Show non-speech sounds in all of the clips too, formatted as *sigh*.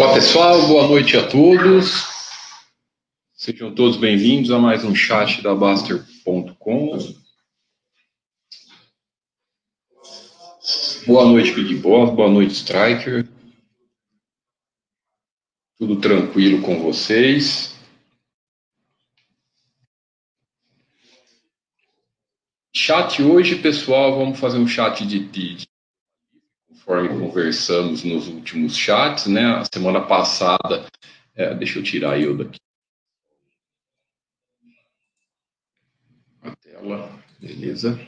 Olá pessoal, boa noite a todos. Sejam todos bem-vindos a mais um chat da Baster.com. Boa noite, Big Boss, boa noite, Striker. Tudo tranquilo com vocês? Chat hoje, pessoal, vamos fazer um chat de, de, conforme conversamos nos últimos chats, né? A semana passada, é, deixa eu tirar eu daqui. A tela, beleza.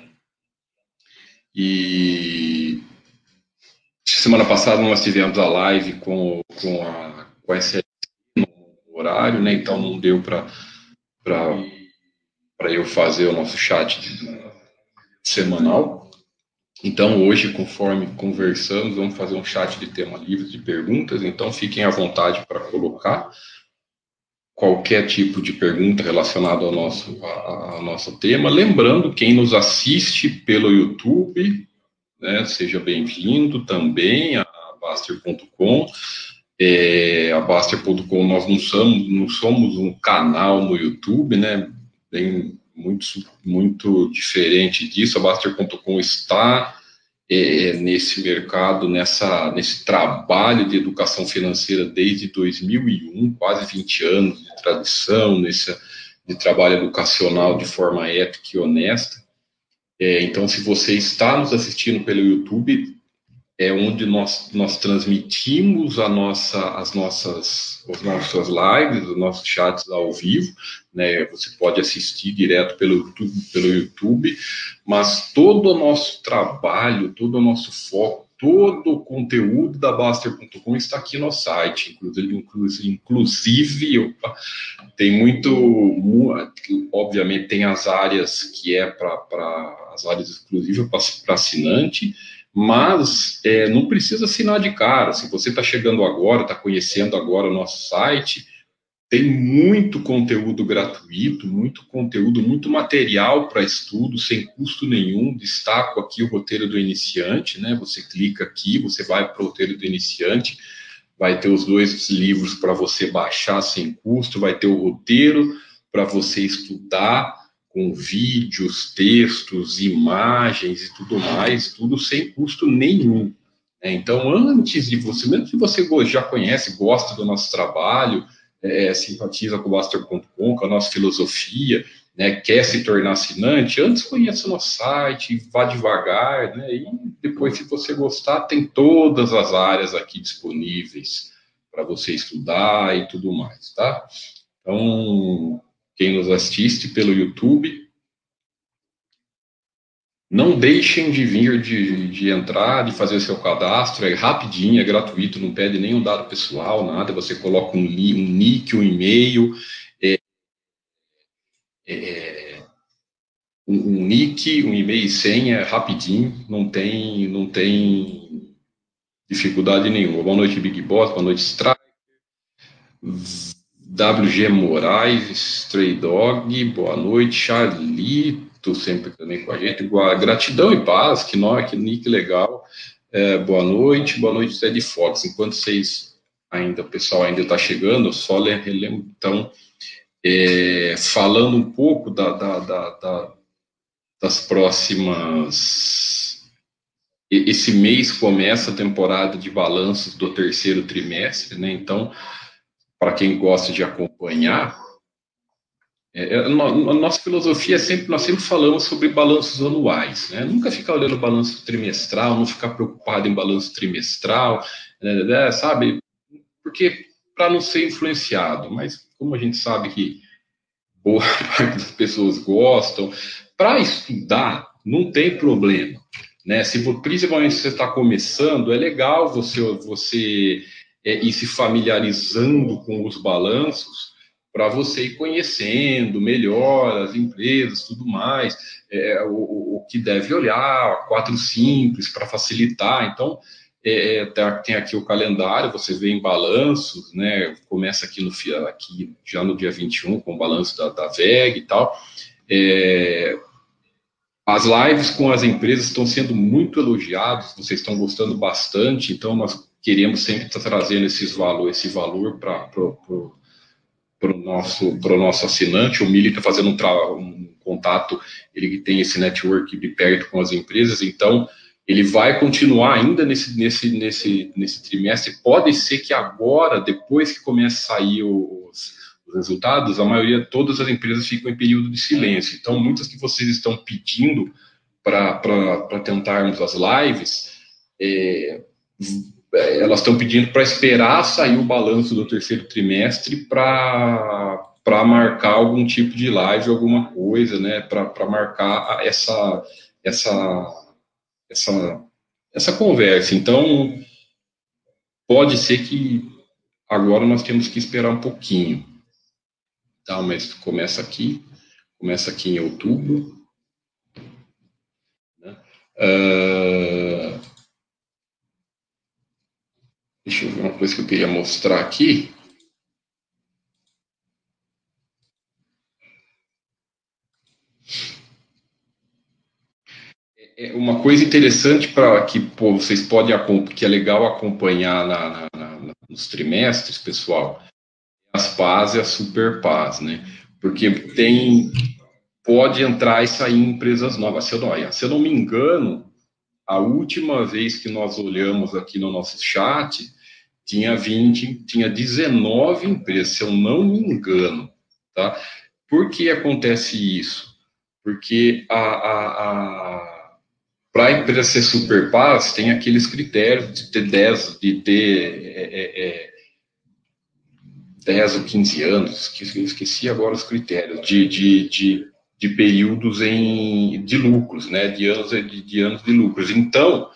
E semana passada nós tivemos a live com, com a, com a SLC no horário, né? Então não deu para eu fazer o nosso chat semanal. Então, hoje, conforme conversamos, vamos fazer um chat de tema livre de perguntas. Então, fiquem à vontade para colocar qualquer tipo de pergunta relacionada ao nosso, ao nosso tema. Lembrando, quem nos assiste pelo YouTube, né, seja bem-vindo também a Baster.com. É, a Baster.com, nós não somos, não somos um canal no YouTube, né? Bem, muito, muito diferente disso. A Baster.com está é, nesse mercado, nessa, nesse trabalho de educação financeira desde 2001, quase 20 anos de tradição, nesse de trabalho educacional de forma ética e honesta. É, então, se você está nos assistindo pelo YouTube, é onde nós, nós transmitimos a nossa, as nossas, as nossas lives, os nossos chats ao vivo, né? Você pode assistir direto pelo YouTube, pelo YouTube, mas todo o nosso trabalho, todo o nosso foco, todo o conteúdo da Baster.com está aqui no site, inclusive, inclusive opa, tem muito, obviamente tem as áreas que é para as áreas exclusivas para assinante, mas é, não precisa assinar de cara. Se você está chegando agora, está conhecendo agora o nosso site, tem muito conteúdo gratuito, muito conteúdo, muito material para estudo, sem custo nenhum. Destaco aqui o roteiro do iniciante, né? Você clica aqui, você vai para o roteiro do iniciante, vai ter os dois livros para você baixar sem custo, vai ter o roteiro para você estudar com vídeos, textos, imagens e tudo mais, tudo sem custo nenhum. Né? Então, antes de você, mesmo que você já conhece, gosta do nosso trabalho, é, simpatiza com o Master.com, com a nossa filosofia, né, quer se tornar assinante, antes conheça o nosso site, vá devagar, né, e depois, se você gostar, tem todas as áreas aqui disponíveis para você estudar e tudo mais, tá? Então, quem nos assiste pelo YouTube. Não deixem de vir, de, de entrar, de fazer seu cadastro, é rapidinho, é gratuito, não pede nenhum dado pessoal, nada, você coloca um, um nick, um e-mail, é, é, um, um, nick, um e-mail e senha, é rapidinho, não tem, não tem dificuldade nenhuma. Boa noite, Big Boss, boa noite, Striker. WG Moraes, Stray Dog, boa noite, Charlito, sempre também com a gente, gratidão e paz, que nós, que nick legal, é, boa noite, boa noite, Ted Fox, enquanto vocês ainda, o pessoal ainda está chegando, só relembro, então, é, falando um pouco da, da, da, das próximas, esse mês começa a temporada de balanços do terceiro trimestre, né, então, para quem gosta de acompanhar, é, é a nossa filosofia é sempre, nós sempre falamos sobre balanços anuais, né? Nunca ficar olhando balanço trimestral, não ficar preocupado em balanço trimestral, né, né, né sabe? Porque para não ser influenciado, mas como a gente sabe que boa *laughs* parte das pessoas gostam, para estudar não tem problema, né? Se principalmente se você está começando, é legal você você é, ir se familiarizando com os balanços para você ir conhecendo melhor as empresas, tudo mais, é, o, o, que deve olhar, quatro simples para facilitar. Então, é, é tá, tem aqui o calendário, você vê em balanços, né? Começa aqui, no, aqui já no dia 21 com o balanço da, da VEG e tal. É, as lives com as empresas estão sendo muito elogiadas, vocês estão gostando bastante, então nós queremos sempre estar tá trazendo esses valor, esse valor para o nosso, nosso assinante. O Mili está fazendo um, um, contato, ele tem esse network de perto com as empresas, então ele vai continuar ainda nesse, nesse, nesse, nesse trimestre. Pode ser que agora, depois que comece a sair os, os resultados, a maioria, todas as empresas ficam em período de silêncio. Então, muitas que vocês estão pedindo para tentarmos as lives, é, elas estão pedindo para esperar sair o balanço do terceiro trimestre para para marcar algum tipo de live, alguma coisa, né, para marcar essa essa essa essa conversa. Então pode ser que agora nós temos que esperar um pouquinho, tá? Mas começa aqui, começa aqui em outubro. Né? Uh, Deixa eu ver uma coisa que eu queria mostrar aqui. É, é uma coisa interessante para que pô, vocês podem que é legal acompanhar na, na, na, nos trimestres, pessoal, as paz e a super paz, né? Porque tem pode entrar e sair empresas novas. Se eu não, se eu não me engano, a última vez que nós olhamos aqui no nosso chat, tinha 20, tinha 19 empresas, se eu não me engano, tá? Por que acontece isso? Porque a, a, a para a empresa ser super paz, tem aqueles critérios de ter 10, de ter é, é, 10 é, ou 15 anos, esqueci, esqueci agora os critérios, de, de, de, de, períodos em, de lucros, né, de anos de, de anos de lucros. Então,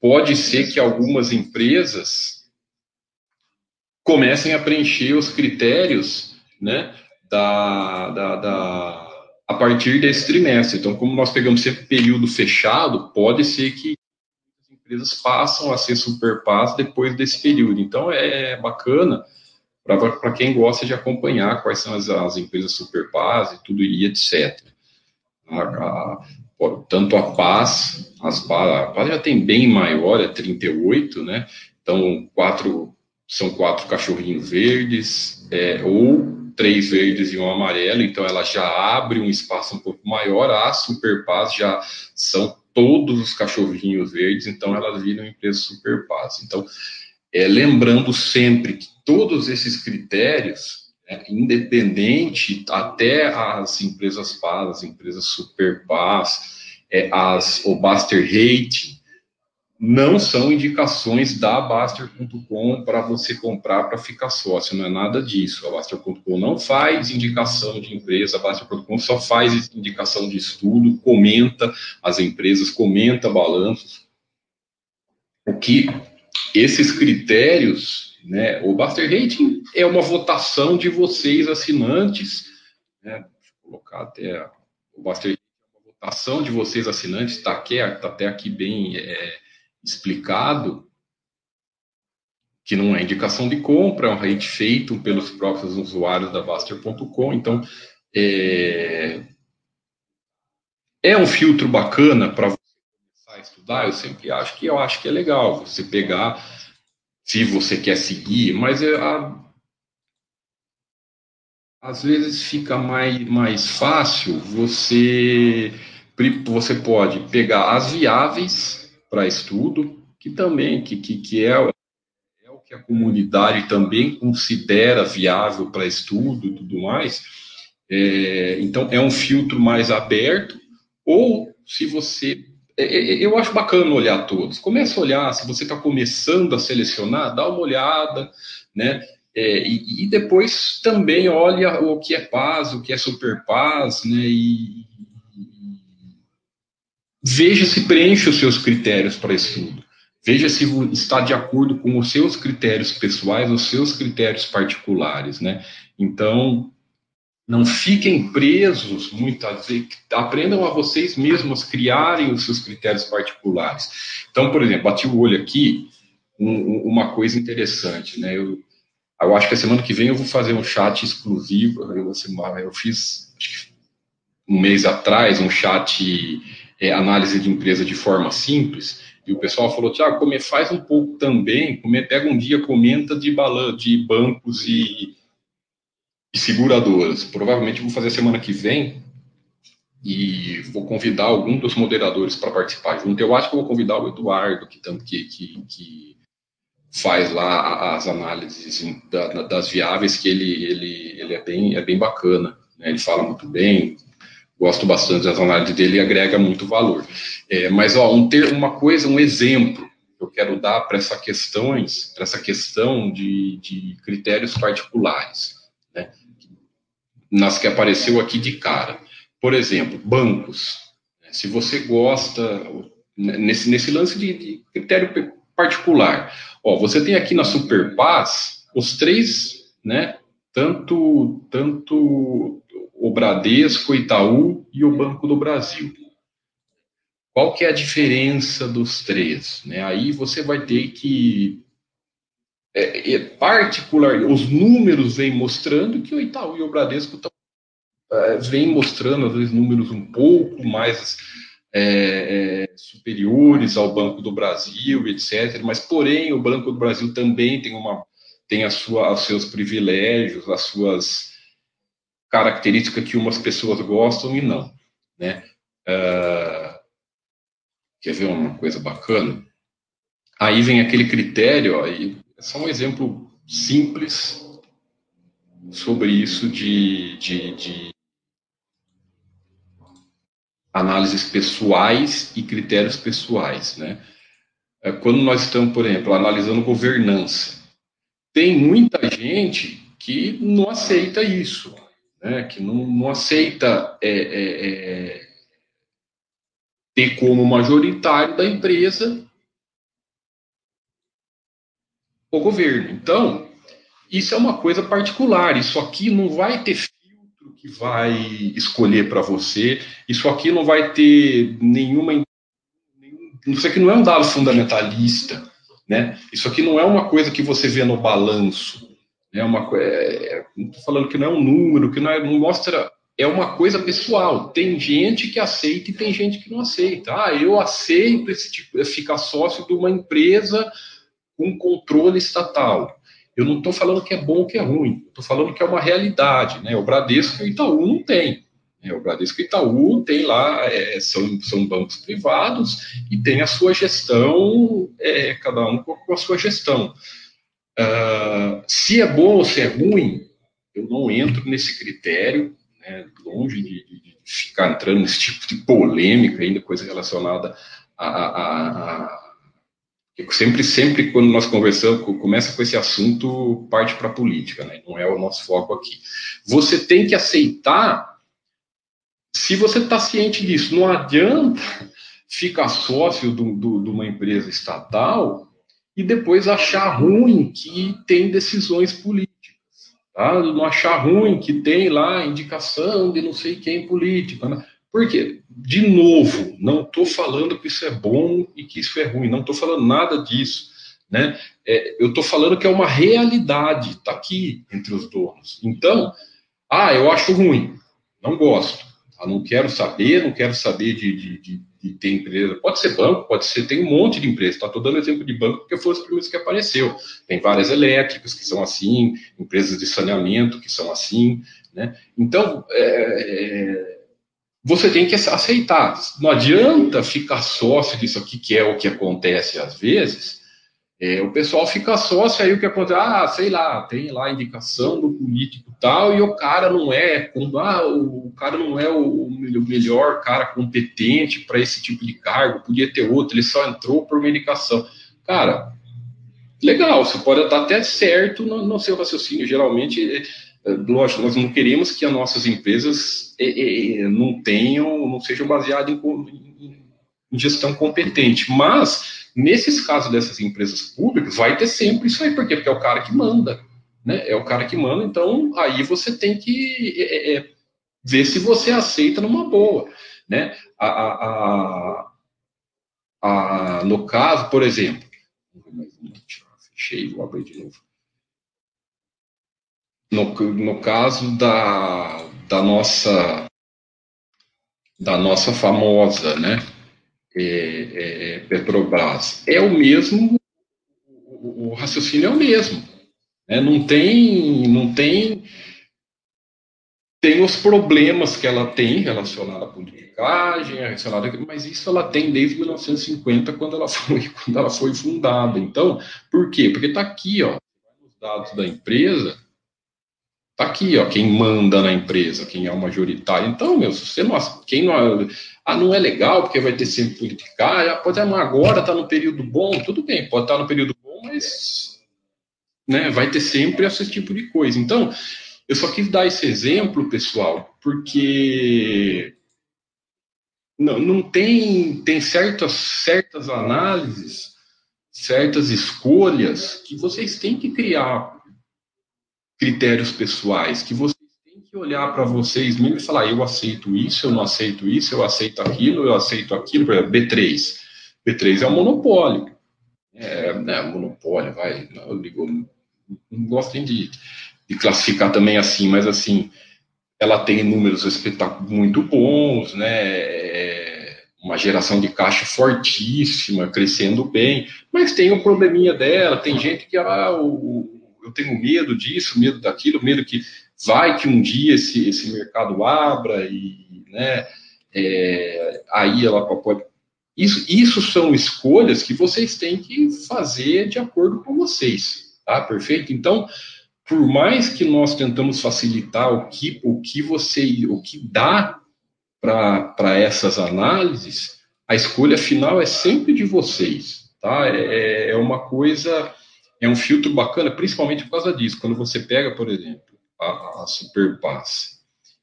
pode ser que algumas empresas comecem a preencher os critérios, né, da, da, da, a partir desse trimestre. Então, como nós pegamos sempre período fechado, pode ser que as empresas passam a ser superpass depois desse período. Então, é bacana para quem gosta de acompanhar quais são as, as empresas superpass e tudo e etc. A, a, tanto a Paz, as, a Paz já tem bem maior, é 38, né? Então, quatro são quatro cachorrinhos verdes, é, ou três verdes e um amarelo, então ela já abre um espaço um pouco maior. A Super Paz já são todos os cachorrinhos verdes, então elas viram empresa Super Paz. Então, é, lembrando sempre que todos esses critérios, é, independente até as empresas Paz, as empresas Super Paz, é, as, o Buster Rating, não são indicações da Baster.com para você comprar para ficar sócio, não é nada disso. A Baster.com não faz indicação de empresa, a Baster.com só faz indicação de estudo, comenta as empresas, comenta balanços. O que esses critérios, né, o Baster Rating é uma votação de vocês assinantes, né, vou colocar até o Baster Rating é uma votação de vocês assinantes, está tá até aqui bem é, explicado que não é indicação de compra, é um rate feito pelos próprios usuários da Baster.com. Então, é, é um filtro bacana para você começar a estudar. Eu sempre acho que eu acho que é legal você pegar, se você quer seguir, mas é a, às vezes fica mais, mais fácil você você pode pegar as viáveis para estudo, que também que, que, que é, é, o que a comunidade também considera viável para estudo e tudo mais. É, então, é um filtro mais aberto, ou se você. É, é, eu acho bacana olhar todos. Começa a olhar, se você está começando a selecionar, dá uma olhada, né? É, e, e, depois também olha o que é paz, o que é super paz, né? E, veja se preenche os seus critérios para estudo. Veja se está de acordo com os seus critérios pessoais, os seus critérios particulares, né? Então, não fiquem presos muitas vezes, aprendam a vocês mesmos criarem os seus critérios particulares. Então, por exemplo, bati o olho aqui, um, uma coisa interessante, né? Eu, eu acho que a semana que vem eu vou fazer um chat exclusivo. Eu, eu fiz um mês atrás um chat é, análise de empresa de forma simples. E o pessoal falou, Tiago, faz um pouco também, come, pega um dia, comenta de, balan de bancos e, e seguradoras. Provavelmente vou fazer semana que vem e vou convidar algum dos moderadores para participar junto. Eu acho que vou convidar o Eduardo, que, que, que, faz lá as análises das viáveis, que ele, ele, ele é, bem, é bem bacana. Né? Ele fala muito bem, gosto bastante das análises dele e agrega muito valor. É, mas ó, um ter, uma coisa, um exemplo que eu quero dar para essa questões, para essa questão de, de critérios particulares? Nas que apareceu aqui de cara. Por exemplo, bancos. Se você gosta, nesse, nesse lance de, de critério particular, ó, você tem aqui na Superpaz os três, né? Tanto, tanto o Bradesco, o Itaú e o Banco do Brasil. Qual que é a diferença dos três? Né? Aí você vai ter que é, é particular, os números vêm mostrando que o Itaú e o Bradesco estão é, mostrando, às vezes, números um pouco mais é, é, superiores ao Banco do Brasil, etc. Mas, porém, o Banco do Brasil também tem, uma, tem a sua, os seus privilégios, as suas características que umas pessoas gostam e não. Né? Uh, quer ver uma coisa bacana? Aí vem aquele critério, ó, e é só um exemplo simples sobre isso de, de, de análises pessoais e critérios pessoais, né? É, quando nós estamos, por exemplo, analisando governança, tem muita gente que não aceita isso, né? Que não, não aceita é, é, é, ter como majoritário da empresa o governo. Então, isso é uma coisa particular. Isso aqui não vai ter que vai escolher para você. Isso aqui não vai ter nenhuma. Isso aqui não é um dado fundamentalista, né? Isso aqui não é uma coisa que você vê no balanço. É uma é, estou falando que não é um número, que não, é, não mostra. É uma coisa pessoal. Tem gente que aceita e tem gente que não aceita. Ah, eu aceito esse tipo, ficar sócio de uma empresa com controle estatal. Eu não estou falando que é bom ou que é ruim, estou falando que é uma realidade. Né? O Bradesco e o Itaú não tem. Né? O Bradesco e o Itaú tem lá, é, são, são bancos privados e tem a sua gestão, é, cada um com a sua gestão. Uh, se é bom ou se é ruim, eu não entro nesse critério, né? longe de, de, ficar entrando nesse tipo de polêmica ainda, coisa relacionada a, a, a sempre, sempre quando nós conversamos, começa com esse assunto, parte para a política, né? Não é o nosso foco aqui. Você tem que aceitar, se você está ciente disso, não adianta *laughs* ficar sócio de uma empresa estatal e depois achar ruim que tem decisões políticas. Tá? Não achar ruim que tem lá indicação de não sei quem político. Né? Por quê? De novo, não estou falando que isso é bom e que isso é ruim, não estou falando nada disso. Né? É, eu estou falando que é uma realidade, está aqui entre os donos. Então, ah, eu acho ruim, não gosto, ah, não quero saber, não quero saber de, de, de, de, ter empresa. Pode ser banco, pode ser, tem um monte de empresas. Estou dando exemplo de banco porque foi os primeiros que apareceu. Tem várias elétricas que são assim, empresas de saneamento que são assim. Né? Então, é, é você tem que aceitar. Não adianta ficar sócio disso aqui, que é o que acontece às vezes. É, o pessoal fica sócio, aí o que acontece? Ah, sei lá, tem lá indicação do político tal, e o cara não é, ah, o cara não é o melhor cara competente para esse tipo de cargo, podia ter outro, ele só entrou por uma indicação. Cara, legal, você pode estar até certo no, no seu raciocínio. Geralmente, é, lógico, nós não queremos que as nossas empresas é, é, não tenham, não sejam baseadas em, gestão competente, mas nesses casos dessas empresas públicas vai ter sempre isso aí, por quê? Porque é o cara que manda, né? É o cara que manda, então aí você tem que ver se você aceita numa boa, né? A, a, a, a no caso, por exemplo, fechei, vou abrir de novo no, no caso da, da nossa da nossa famosa, né? é, é, Petrobras. É o mesmo, o, o raciocínio é o mesmo. Né? Não tem, não tem, tem os problemas que ela tem relacionados à politicagem, relacionada, mas isso ela tem desde 1950 quando ela *laughs* foi, quando ela foi fundada. Então, por quê? Porque está aqui, ó, os dados da empresa Tá aqui, ó, quem manda na empresa, quem é o majoritário. Então, meu, se você não, quem não, ah, não é legal porque vai ter sempre politicagem, ah, pode agora tá no período bom, tudo bem, pode estar tá no período bom, mas né, vai ter sempre esse tipo de coisa. Então, eu só quis dar esse exemplo, pessoal, porque não, não tem tem certas certas análises, certas escolhas que vocês têm que criar critérios pessoais, que vocês têm que olhar para vocês mesmo e falar, eu aceito isso, eu não aceito isso, eu aceito aquilo, eu aceito aquilo, por exemplo, B3. B3 é um monopólio. É, né, monopólio, vai, eu digo, não gosto nem de, de classificar também assim, mas assim, ela tem números espetáculos muito bons, né? É uma geração de caixa fortíssima, crescendo bem, mas tem um probleminha dela, tem gente que ah, o, eu tenho medo disso, medo daquilo, medo que vai que um dia esse, esse mercado abra e, né, é, aí ela pode... Isso, isso são escolhas que vocês têm que fazer de acordo com vocês, tá? Perfeito? Então, por mais que nós tentamos facilitar o que, o que você, o que dá para essas análises, a escolha final é sempre de vocês, tá? É, é uma coisa é um filtro bacana, principalmente por causa disso. Quando você pega, por exemplo, a, a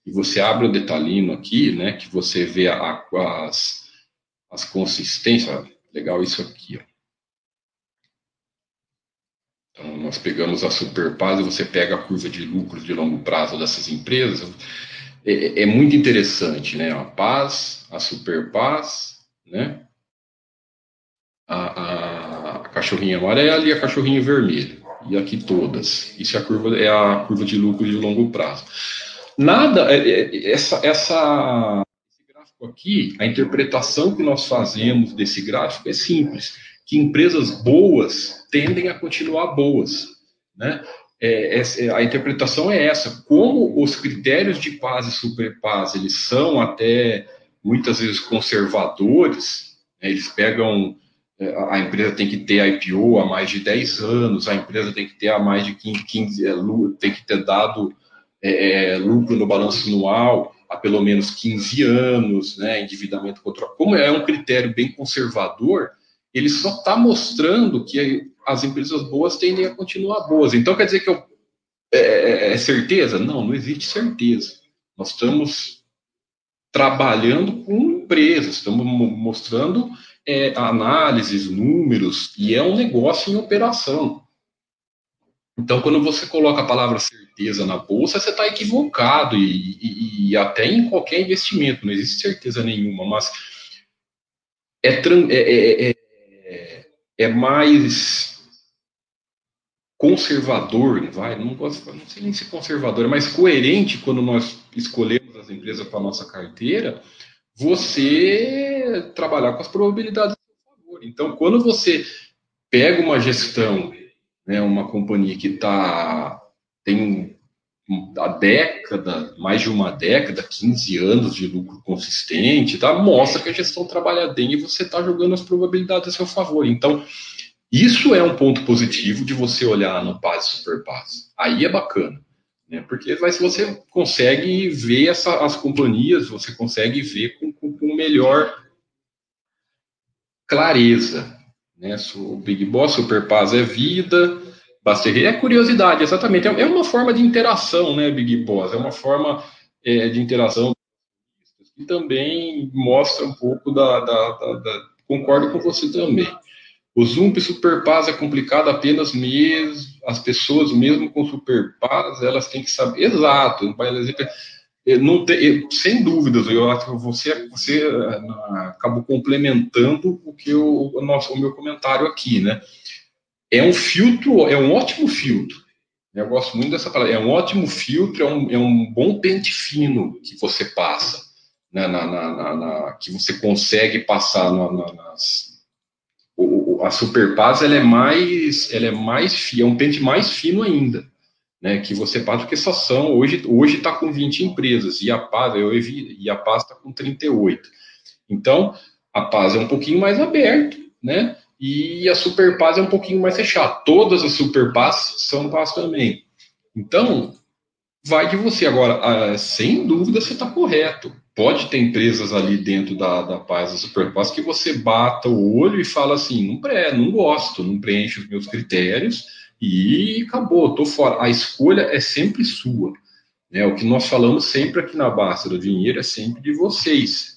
e você abre o detalhino aqui, né, que você vê a, as, as consistências, legal isso aqui, ó. Então, nós pegamos a Superpaz e você pega a curva de lucro de longo prazo dessas empresas. É, é, é muito interessante, né? A Paz, a Superpaz, né? A, a cachorrinho amarelo e a cachorrinho vermelho. E aqui todas. Isso é a curva, é a curva de lucro de longo prazo. Nada, é, é, essa, essa, esse gráfico aqui, a interpretação que nós fazemos desse gráfico é simples, que empresas boas tendem a continuar boas, né? É, é, a interpretação é essa. Como os critérios de paz e superpaz eles são até muitas vezes conservadores, né? eles pegam é, a empresa tem que ter IPO há mais de 10 anos, a empresa tem que ter há mais de 15, 15 é, tem que ter dado é, é, lucro no balanço anual há pelo menos 15 anos, né, endividamento contra. Como é um critério bem conservador, ele só está mostrando que as empresas boas tendem a continuar boas. Então quer dizer que eu, é, é certeza? Não, não existe certeza. Nós estamos trabalhando com empresas, estamos mostrando é, análises, números, e é um negócio em operação. Então, quando você coloca a palavra certeza na bolsa, você está equivocado, e, e, e, até em qualquer investimento, não existe certeza nenhuma, mas é, é, é, é mais conservador, vai, não, gosto, não sei nem se conservador, é mais coerente quando nós escolhemos as empresas para nossa carteira, você trabalhar com as probabilidades a favor. Então, quando você pega uma gestão, né, uma companhia que tá, tem a década, mais de uma década, 15 anos de lucro consistente, tá? mostra que a gestão trabalha bem e você está jogando as probabilidades a seu favor. Então, isso é um ponto positivo de você olhar no PAS e Superpass. Aí é bacana. Né? Porque mas você consegue ver essa, as companhias, você consegue ver com, com, com melhor clareza. Né? O Big Boss, Super Paz é vida, Basterri é curiosidade, exatamente. É, é uma forma de interação, né, Big Boss? É uma forma é, de interação e também mostra um pouco da, da, da, da, Concordo com você também. O Zoom Superpaz é complicado apenas mesmo, as pessoas, mesmo com Superpaz, elas têm que saber. Exato, não tem, sem dúvidas, eu acho que você, você eh, acabou complementando o que eu, o, nosso, o meu comentário aqui, né? É um filtro, é um ótimo filtro. Eu gosto muito dessa palavra. É um ótimo filtro, é um, é um bom pente fino que você passa. né, na, na, na, que você consegue passar nas, a Superpaz ela é mais, ela é mais, é um pente mais fino ainda, né? Que você passa porque só são hoje, hoje está com 20 empresas e a Paz eu vi, e a Paz está com 38. Então a Paz é um pouquinho mais aberto, né? E a Superpaz é um pouquinho mais fechada. Todas as Superpaz são Paz também. Então vai de você agora, ah, sem dúvida você está correto pode ter empresas ali dentro da, da Paz da Superpaz que você bata o olho e fala assim, não, pré, não gosto, não preenche os meus critérios e acabou, tô fora. A escolha é sempre sua. Né? O que nós falamos sempre aqui na Basta do dinheiro é sempre de vocês.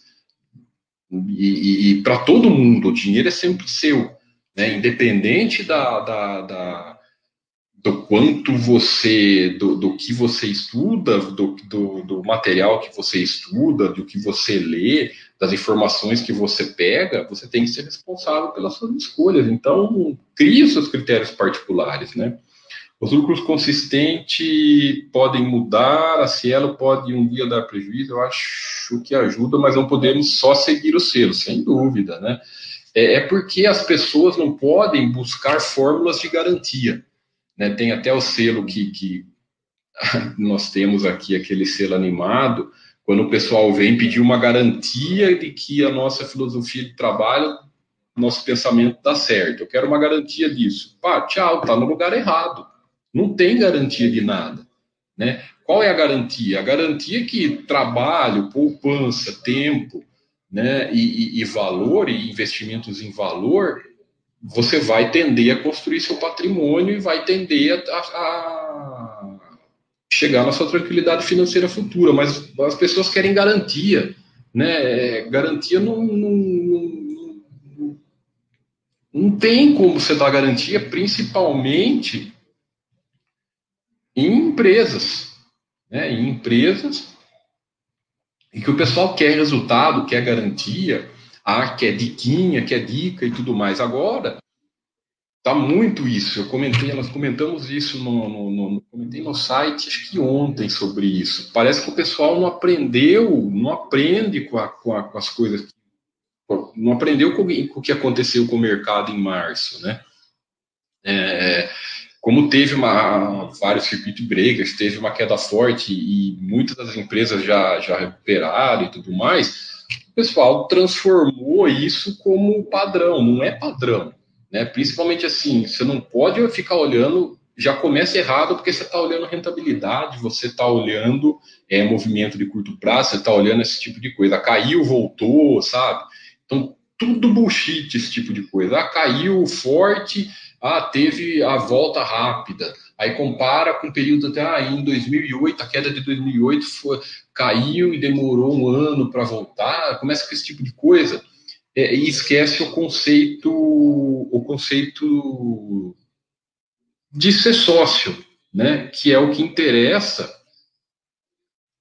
E, e, e para todo mundo, o dinheiro é sempre seu. Né? Independente da, da, da do quanto você, do, do que você estuda, do, do, do, material que você estuda, do que você lê, das informações que você pega, você tem que ser responsável pelas suas escolhas. Então, crie os seus critérios particulares, né? Os lucros consistentes podem mudar, a Cielo pode um dia dar prejuízo, eu acho que ajuda, mas não podemos só seguir o selo, sem dúvida, né? É, é porque as pessoas não podem buscar fórmulas de garantia né? Tem até o selo que, que *laughs* nós temos aqui, aquele selo animado, quando o pessoal vem pedir uma garantia de que a nossa filosofia de trabalho, nosso pensamento dá certo. Eu quero uma garantia disso. Pá, tchau, tá no lugar errado. Não tem garantia de nada. Né? Qual é a garantia? A garantia é que trabalho, poupança, tempo né, e, e, e valor, e investimentos em valor, você vai tender a construir seu patrimônio e vai tender a, a chegar na sua tranquilidade financeira futura. Mas as pessoas querem garantia, né? Garantia não, não, não, não tem como você dar garantia, principalmente em empresas, né? Em empresas em que o pessoal quer resultado, quer garantia ah, que é diquinha, que é dica e tudo mais. Agora, tá muito isso. Eu comentei, nós comentamos isso no, no, no, comentei no site, acho que ontem sobre isso. Parece que o pessoal não aprendeu, não aprende com, a, com, a, com as coisas, não aprendeu com, com, o que aconteceu com o mercado em março, né? É, como teve uma, vários circuit breakers, teve uma queda forte e muitas das empresas já, já recuperaram e tudo mais, o pessoal transformou isso como padrão, não é padrão. Né? Principalmente assim, você não pode ficar olhando, já começa errado porque você está olhando rentabilidade, você está olhando é, movimento de curto prazo, você está olhando esse tipo de coisa. Caiu, voltou, sabe? Então, tudo bullshit esse tipo de coisa. Ah, caiu forte, ah, teve a volta rápida. Aí compara com o período até ah, em 2008, a queda de 2008 foi, caiu e demorou um ano para voltar. Começa com esse tipo de coisa é, e esquece o conceito, o conceito de ser sócio, né? Que é o que interessa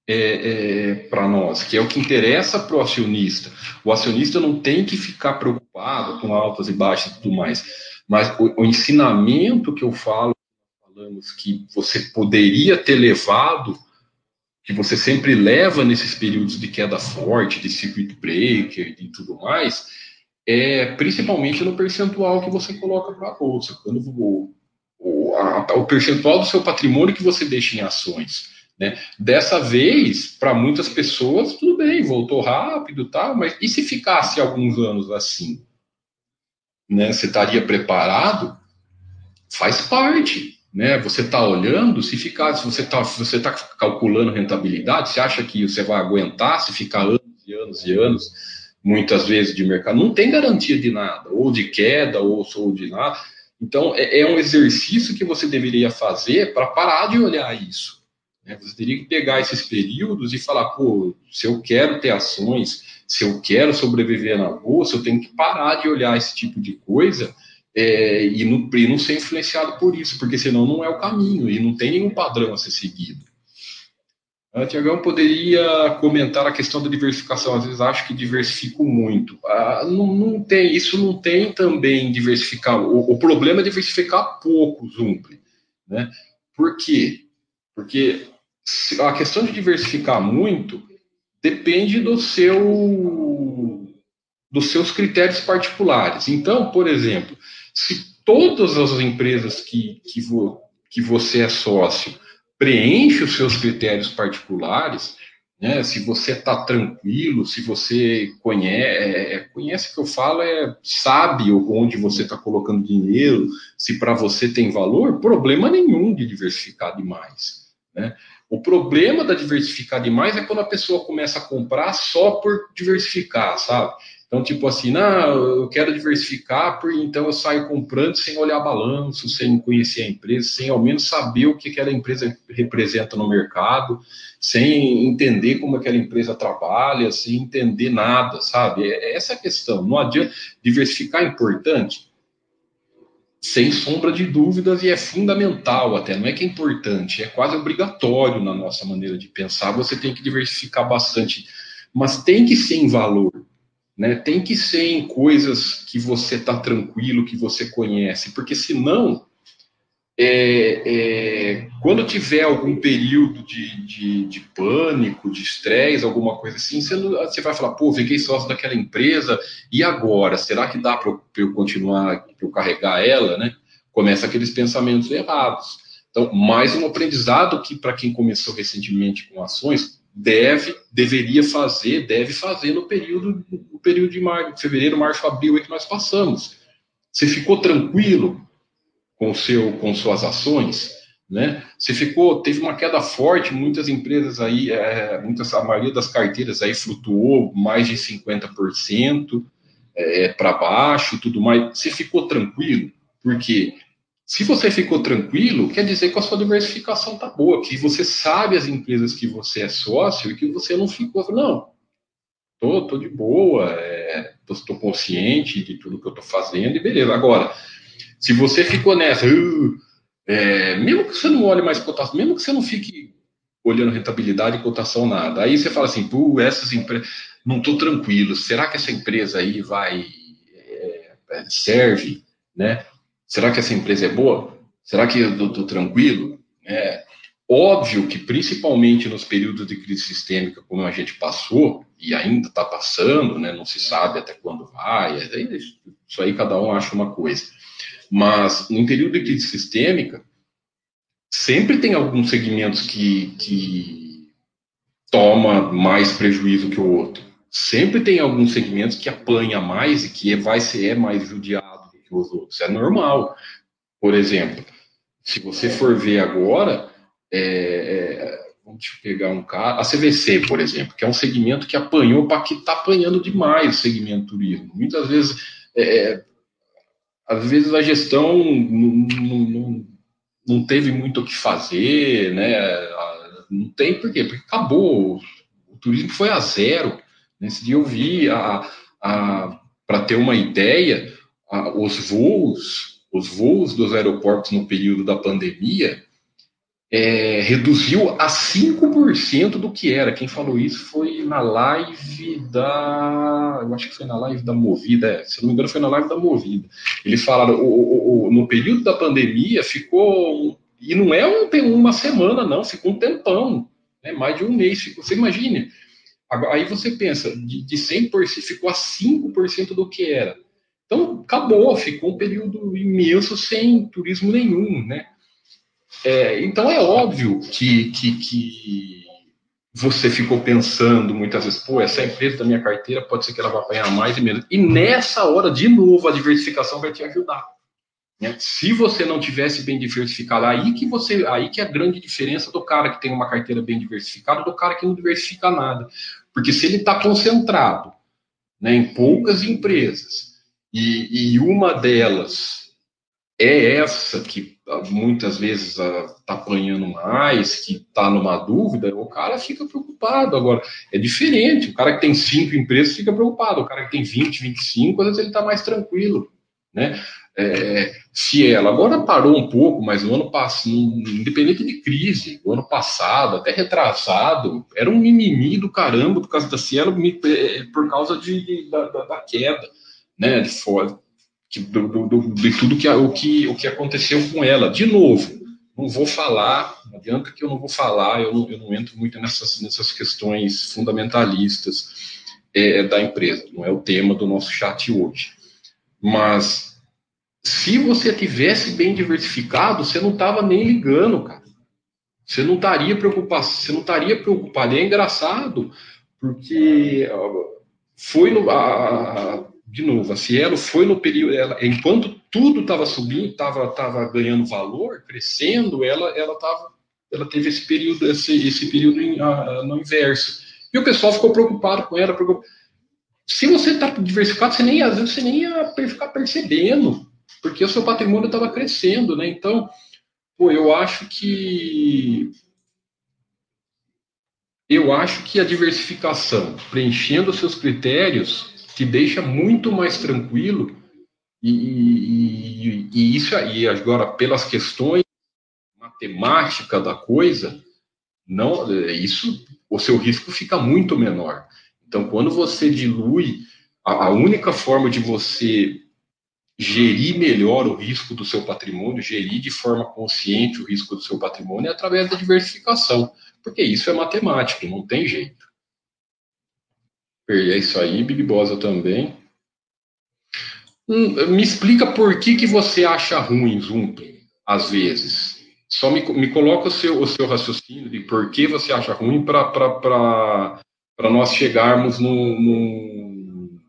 é, é, para nós, que é o que interessa para o acionista. O acionista não tem que ficar preocupado com altas e baixas e tudo mais, mas o, o ensinamento que eu falo falamos que você poderia ter levado, que você sempre leva nesses períodos de queda forte, de circuit breaker e tudo mais, é principalmente no percentual que você coloca para a bolsa. Quando o, o, a, o percentual do seu patrimônio que você deixa em ações. Né? Dessa vez, para muitas pessoas, tudo bem, voltou rápido, tal, mas e se ficasse alguns anos assim? Né? Você estaria preparado? Faz parte né? Você está olhando, se ficar, se você está você tá calculando rentabilidade, você acha que você vai aguentar se ficar anos e anos e anos, muitas vezes de mercado, não tem garantia de nada, ou de queda, ou, ou de nada. Então, é, é um exercício que você deveria fazer para parar de olhar isso. Né? Você teria que pegar esses períodos e falar, pô, se eu quero ter ações, se eu quero sobreviver na bolsa, eu tenho que parar de olhar esse tipo de coisa é, e, não, e não ser influenciado por isso, porque senão não é o caminho e não tem nenhum padrão a ser seguido. A Tiagão poderia comentar a questão da diversificação. Às vezes acho que diversifico muito. Ah, não, não, tem, isso não tem também diversificar. O, o problema é diversificar pouco, Zumpli. Né? Por quê? Porque a questão de diversificar muito depende do seu dos seus critérios particulares. Então, por exemplo, se todas as empresas que, que, vo, que você é sócio preenche os seus critérios particulares, né? Se você está tranquilo, se você conhece, é, é, conhece o que eu falo, é sabe onde você está colocando dinheiro, se para você tem valor, problema nenhum de diversificar demais. Né? O problema da diversificar demais é quando a pessoa começa a comprar só por diversificar, sabe? Então, tipo assim, não, eu quero diversificar, então eu saio comprando sem olhar balanço, sem conhecer a empresa, sem ao menos saber o que aquela empresa representa no mercado, sem entender como aquela empresa trabalha, sem entender nada, sabe? É, é essa é a questão. Não adianta. Diversificar é importante? Sem sombra de dúvidas, e é fundamental até. Não é que é importante, é quase obrigatório na nossa maneira de pensar. Você tem que diversificar bastante, mas tem que ser em valor né? Tem que ser em coisas que você está tranquilo, que você conhece, porque senão, é, é, quando tiver algum período de, de, de pânico, de estresse, alguma coisa assim, você, não, você, vai falar, pô, fiquei sócio daquela empresa, e agora? Será que dá para eu continuar, para eu carregar ela, né? Começa aqueles pensamentos errados. Então, mais um aprendizado que, para quem começou recentemente com ações, deve, deveria fazer, deve fazer no período, no período de março, fevereiro, março, abril é que nós passamos. Você ficou tranquilo com seu, com suas ações, né? Você ficou, teve uma queda forte, muitas empresas aí, é, muitas, a maioria das carteiras aí flutuou mais de 50% é, para baixo, tudo mais. Você ficou tranquilo, porque se você ficou tranquilo, quer dizer que a sua diversificação está boa, que você sabe as empresas que você é sócio e que você não ficou, não, tô, tô de boa, estou é, consciente de tudo que eu estou fazendo e beleza. Agora, se você ficou nessa, uh, é, mesmo que você não olhe mais cotação, mesmo que você não fique olhando rentabilidade e cotação nada, aí você fala assim, pô, essas empresas, não estou tranquilo, será que essa empresa aí vai, é serve, né? Será que essa empresa é boa? Será que eu estou tranquilo? É óbvio que, principalmente nos períodos de crise sistêmica, como a gente passou, e ainda está passando, né, não se sabe até quando vai, isso aí cada um acha uma coisa. Mas, no período de crise sistêmica, sempre tem alguns segmentos que, que toma mais prejuízo que o outro. Sempre tem alguns segmentos que apanha mais e que vai ser é mais judiado que os outros. É normal. Por exemplo, se você for ver agora, é, é, vamos pegar um caso, a CVC, por exemplo, que é um segmento que apanhou para que está apanhando demais o segmento turismo. Muitas vezes, é, é às vezes a gestão não, não, não teve muito o que fazer, né? Não tem por quê? Porque acabou, o turismo foi a zero. Nesse dia eu vi, a, a, para ter uma ideia, os voos, os voos dos aeroportos no período da pandemia é, reduziu a 5% do que era. Quem falou isso foi na live da. Eu acho que foi na live da Movida, se não me engano, foi na live da Movida. Eles falaram, o, o, o, no período da pandemia ficou. E não é um, uma semana, não, ficou um tempão, né, mais de um mês. Ficou, você imagine. Aí você pensa, de, de 100% ficou a 5% do que era. Acabou, ficou um período imenso sem turismo nenhum, né? É, então, é óbvio que, que, que, você ficou pensando muitas vezes, pô, essa empresa da minha carteira pode ser que ela vá apanhar mais e menos. E nessa hora, de novo, a diversificação vai te ajudar. Né? Se você não tivesse bem diversificado, aí que você, aí que é a grande diferença do cara que tem uma carteira bem diversificada do cara que não diversifica nada. Porque se ele está concentrado né, em poucas empresas, e, e uma delas é essa que ah, muitas vezes está apanhando mais, que está numa dúvida, o cara fica preocupado. Agora, é diferente. O cara que tem cinco empresas fica preocupado. O cara que tem 20, 25, às vezes ele está mais tranquilo. Né? É, se ela agora parou um pouco, mas no ano passado, independente de crise, o ano passado, até retrasado, era um mimimi do caramba por causa da Cielo, é, por causa de, da, da queda né, de fora, de, do, do, de tudo que, o, que, o que aconteceu com ela. De novo, não vou falar, não adianta que eu não vou falar, eu não, eu não entro muito nessas, nessas questões fundamentalistas é, da empresa, não é o tema do nosso chat hoje. Mas se você tivesse bem diversificado, você não estava nem ligando, cara. Você não estaria preocupado, você não estaria preocupado. E é engraçado, porque foi no, a, de novo, a Cielo foi no período, ela, enquanto tudo estava subindo, estava tava ganhando valor, crescendo, ela ela tava, ela teve esse período esse, esse período em, a, no inverso. E o pessoal ficou preocupado com ela. Preocupado. Se você está diversificado, você nem às vezes você nem ia ficar percebendo, porque o seu patrimônio estava crescendo, né? Então, pô, eu acho que eu acho que a diversificação, preenchendo os seus critérios, te deixa muito mais tranquilo. E, e, e isso aí agora pelas questões matemática da coisa não isso o seu risco fica muito menor. Então quando você dilui a, a única forma de você gerir melhor o risco do seu patrimônio gerir de forma consciente o risco do seu patrimônio é através da diversificação. Porque isso é matemático não tem jeito é isso aí, Big Boss eu também. Hum, me explica por que, que você acha ruim Zoom, às vezes. Só me, me coloca o seu, o seu raciocínio de por que você acha ruim para nós chegarmos num, num,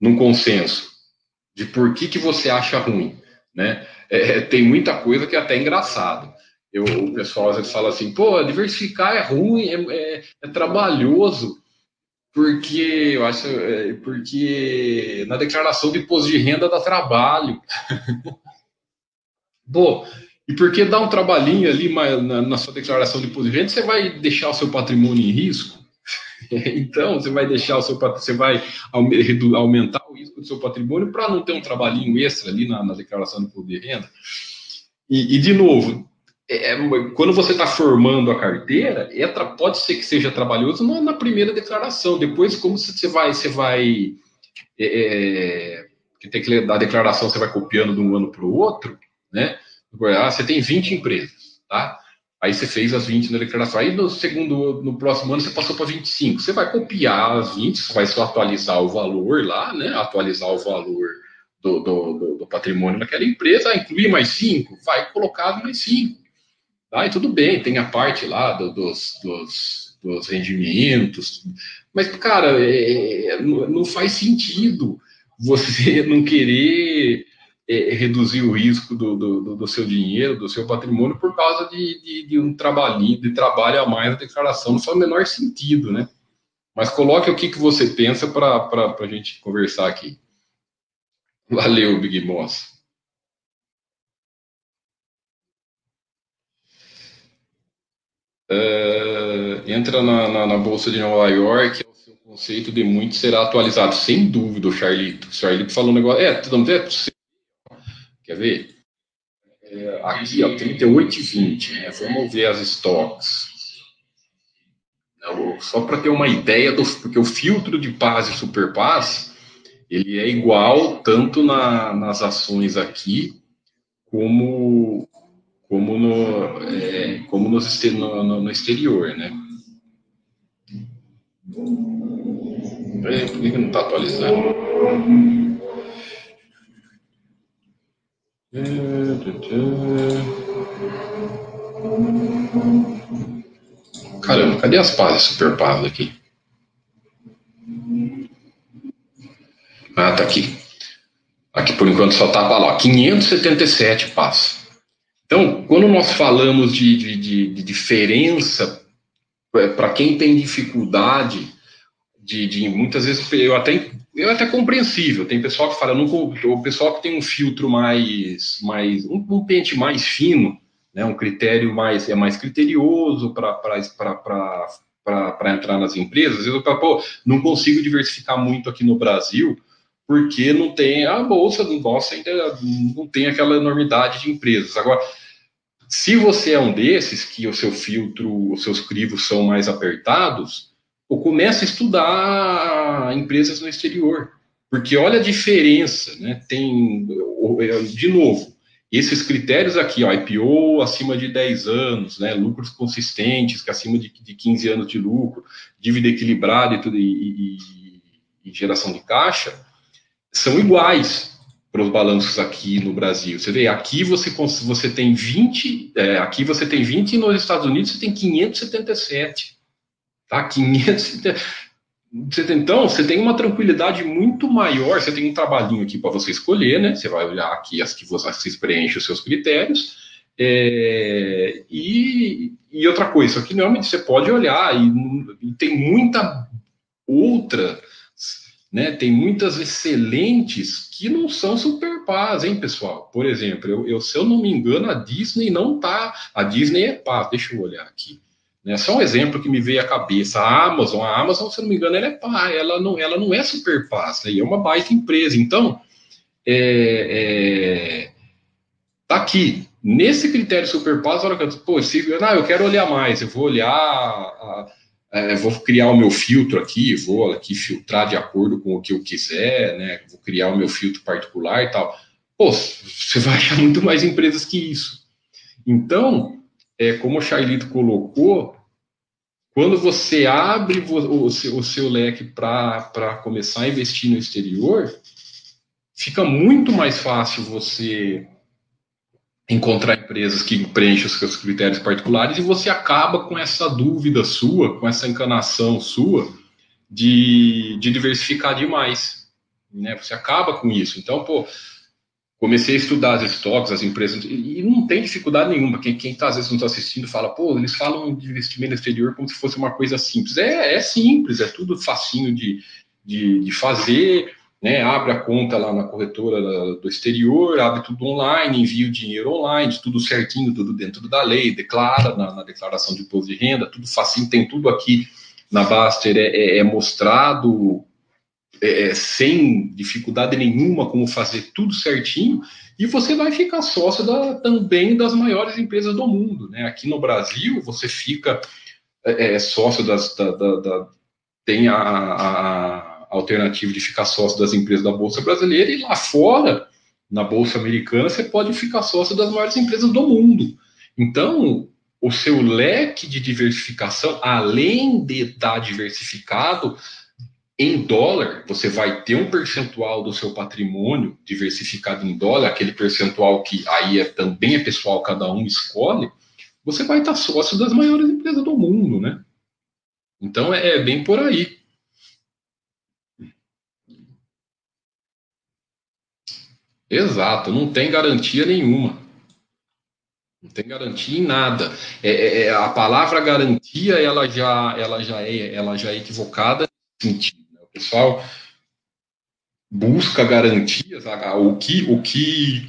num, consenso de por que, que você acha ruim. Né? É, tem muita coisa que é até engraçado. Eu, o pessoal às vezes fala assim, pô, diversificar é ruim, é, é, é trabalhoso. Porque eu acho, é, porque na declaração de imposto de renda dá trabalho. *laughs* Bom, e porque dá um trabalhinho ali na, na sua declaração de imposto de renda, você vai deixar o seu patrimônio em risco? *laughs* Então, você vai deixar o seu você vai aumentar o risco do seu patrimônio para não ter um trabalhinho extra ali na, na declaração de imposto de renda. E, e de novo, é, é, quando você está formando a carteira, é, pode ser que seja trabalhoso na, na primeira declaração. Depois, como você vai, você vai é, é que tem que dar a declaração, você vai copiando de um ano para o outro, né? Ah, você tem 20 empresas, tá? Aí você fez as 20 na declaração. Aí no segundo, no próximo ano você passou para 25. Você vai copiar as 20, você vai só atualizar o valor lá, né? Atualizar o valor do, do, do, do patrimônio daquela empresa, ah, incluir mais 5, vai colocar mais 5. Tá? E tudo bem, tem a parte lá do, dos, dos, dos, rendimentos, mas, cara, é, é não faz sentido você *laughs* não querer é, reduzir o risco do, do, do, seu dinheiro, do seu patrimônio, por causa de, de, de, um trabalhinho, de trabalho a mais na declaração, não faz o menor sentido, né? Mas coloque o que, que você pensa para a gente conversar aqui. Valeu, Big Boss. Uh, entra na, na, na, Bolsa de Nova York, o seu conceito de muito será atualizado. Sem dúvida, o Charlito. O Charlito falou um negócio. É, tudo é Quer ver? É, aqui, ó, 38,20. Né? Vamos ver as estoques. Só para ter uma ideia, do, porque o filtro de paz e super paz ele é igual tanto na, nas ações aqui como como no, é, como no, no, no, exterior, né? Por que não está atualizando? Caramba, cadê as pazes super pazes aqui? Ah, tá aqui. Aqui por enquanto só tava lá, 577 passos. Então, quando nós falamos de, de, de, de diferença, é, para quem tem dificuldade, de, de, muitas vezes eu até eu até compreensível. Tem pessoal que fala, não, o pessoal que tem um filtro mais, mais um, um pente mais fino, né, um critério mais é mais criterioso para entrar nas empresas. Eu falo, pô, não consigo diversificar muito aqui no Brasil porque não tem a bolsa do nosso ainda não tem aquela enormidade de empresas. Agora se você é um desses, que o seu filtro, os seus crivos são mais apertados, ou comece a estudar empresas no exterior. Porque olha a diferença, né? Tem, de novo, esses critérios aqui, ó, IPO acima de 10 anos, né, lucros consistentes, que acima de, de 15 anos de lucro, dívida equilibrada e, tudo, e, e, e geração de caixa, são iguais para os balanços aqui no Brasil. Você vê, aqui você, você tem 20, é, aqui você tem 20 e nos Estados Unidos você tem 577. Tá? 570. Então, você tem uma tranquilidade muito maior. Você tem um trabalhinho aqui para você escolher, né? Você vai olhar aqui as que você preenche os seus critérios. É, e, e, outra coisa, aqui normalmente você pode olhar e, e tem muita outra, né? Tem muitas excelentes que não são super paz, hein, pessoal? Por exemplo, eu, eu, se eu não me engano, a Disney não tá. A Disney é paz. Deixa eu olhar aqui. Né? Só um exemplo que me veio à cabeça. A Amazon, a Amazon, se não me engano, ela é pá, ela não, ela não é super paz, né? é uma baita empresa. Então, é, é, tá aqui. Nesse critério super paz, hora que eu, pô, se, não, eu quero olhar mais, eu vou olhar, a, é, vou criar o meu filtro aqui, vou aqui filtrar de acordo com o que eu quiser, né? Vou criar o meu filtro particular e tal. Pô, você vai achar muito mais empresas que isso. Então, é, como o Charlito colocou, quando você abre o, seu, o seu leque para começar a investir no exterior, fica muito mais fácil você encontrar empresas que preenchem os seus critérios particulares e você acaba com essa dúvida sua, com essa encanação sua de, de diversificar demais. Né? Você acaba com isso. Então, pô, comecei a estudar as estoques, as empresas, e não tem dificuldade nenhuma. Quem, quem tá, às vezes não está assistindo fala, pô, eles falam de investimento exterior como se fosse uma coisa simples. É, é simples, é tudo facinho de, de, de, fazer, né? Abre a conta lá na corretora do exterior, abre tudo online, envia o dinheiro online, tudo certinho, tudo dentro da lei, declara na, na declaração de imposto de renda, tudo facinho, tem tudo aqui na Baster, é, é, é mostrado é, é, sem dificuldade nenhuma como fazer tudo certinho, e você vai ficar sócio da, também das maiores empresas do mundo. Né? Aqui no Brasil, você fica é, é sócio das. Da, da, da, tem a, a, alternativa de ficar sócio das empresas da Bolsa Brasileira, e lá fora, na Bolsa Americana, você pode ficar sócio das maiores empresas do mundo. Então, o seu leque de diversificação, além de estar diversificado, em dólar, você vai ter um percentual do seu patrimônio diversificado em dólar, aquele percentual que aí é, também é pessoal, cada um escolhe, você vai estar sócio das maiores empresas do mundo, né? Então é, é bem por aí. Exato, não tem garantia nenhuma. Não tem garantia em nada. É, é, é a palavra garantia ela já, ela já é, ela já é equivocada sentido pessoal busca garantias, o que, o que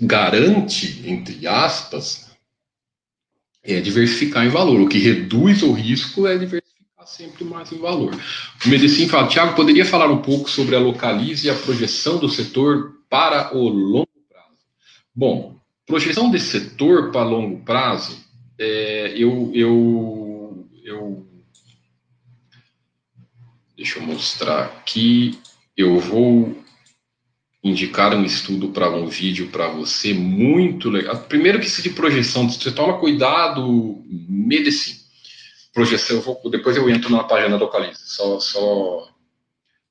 garante, entre aspas, é diversificar em valor. O que reduz o risco é diversificar sempre mais em valor. O Medicine fala, Tiago, poderia falar um pouco sobre a localize e a projeção do setor para o longo prazo? Bom, projeção desse setor para longo prazo, é, eu, eu, eu Deixa eu mostrar aqui. Eu vou indicar um estudo para um vídeo para você muito legal. Primeiro que se de projeção, você toma cuidado, medicina. Projeção, eu vou, depois eu entro na página da Localize, só, só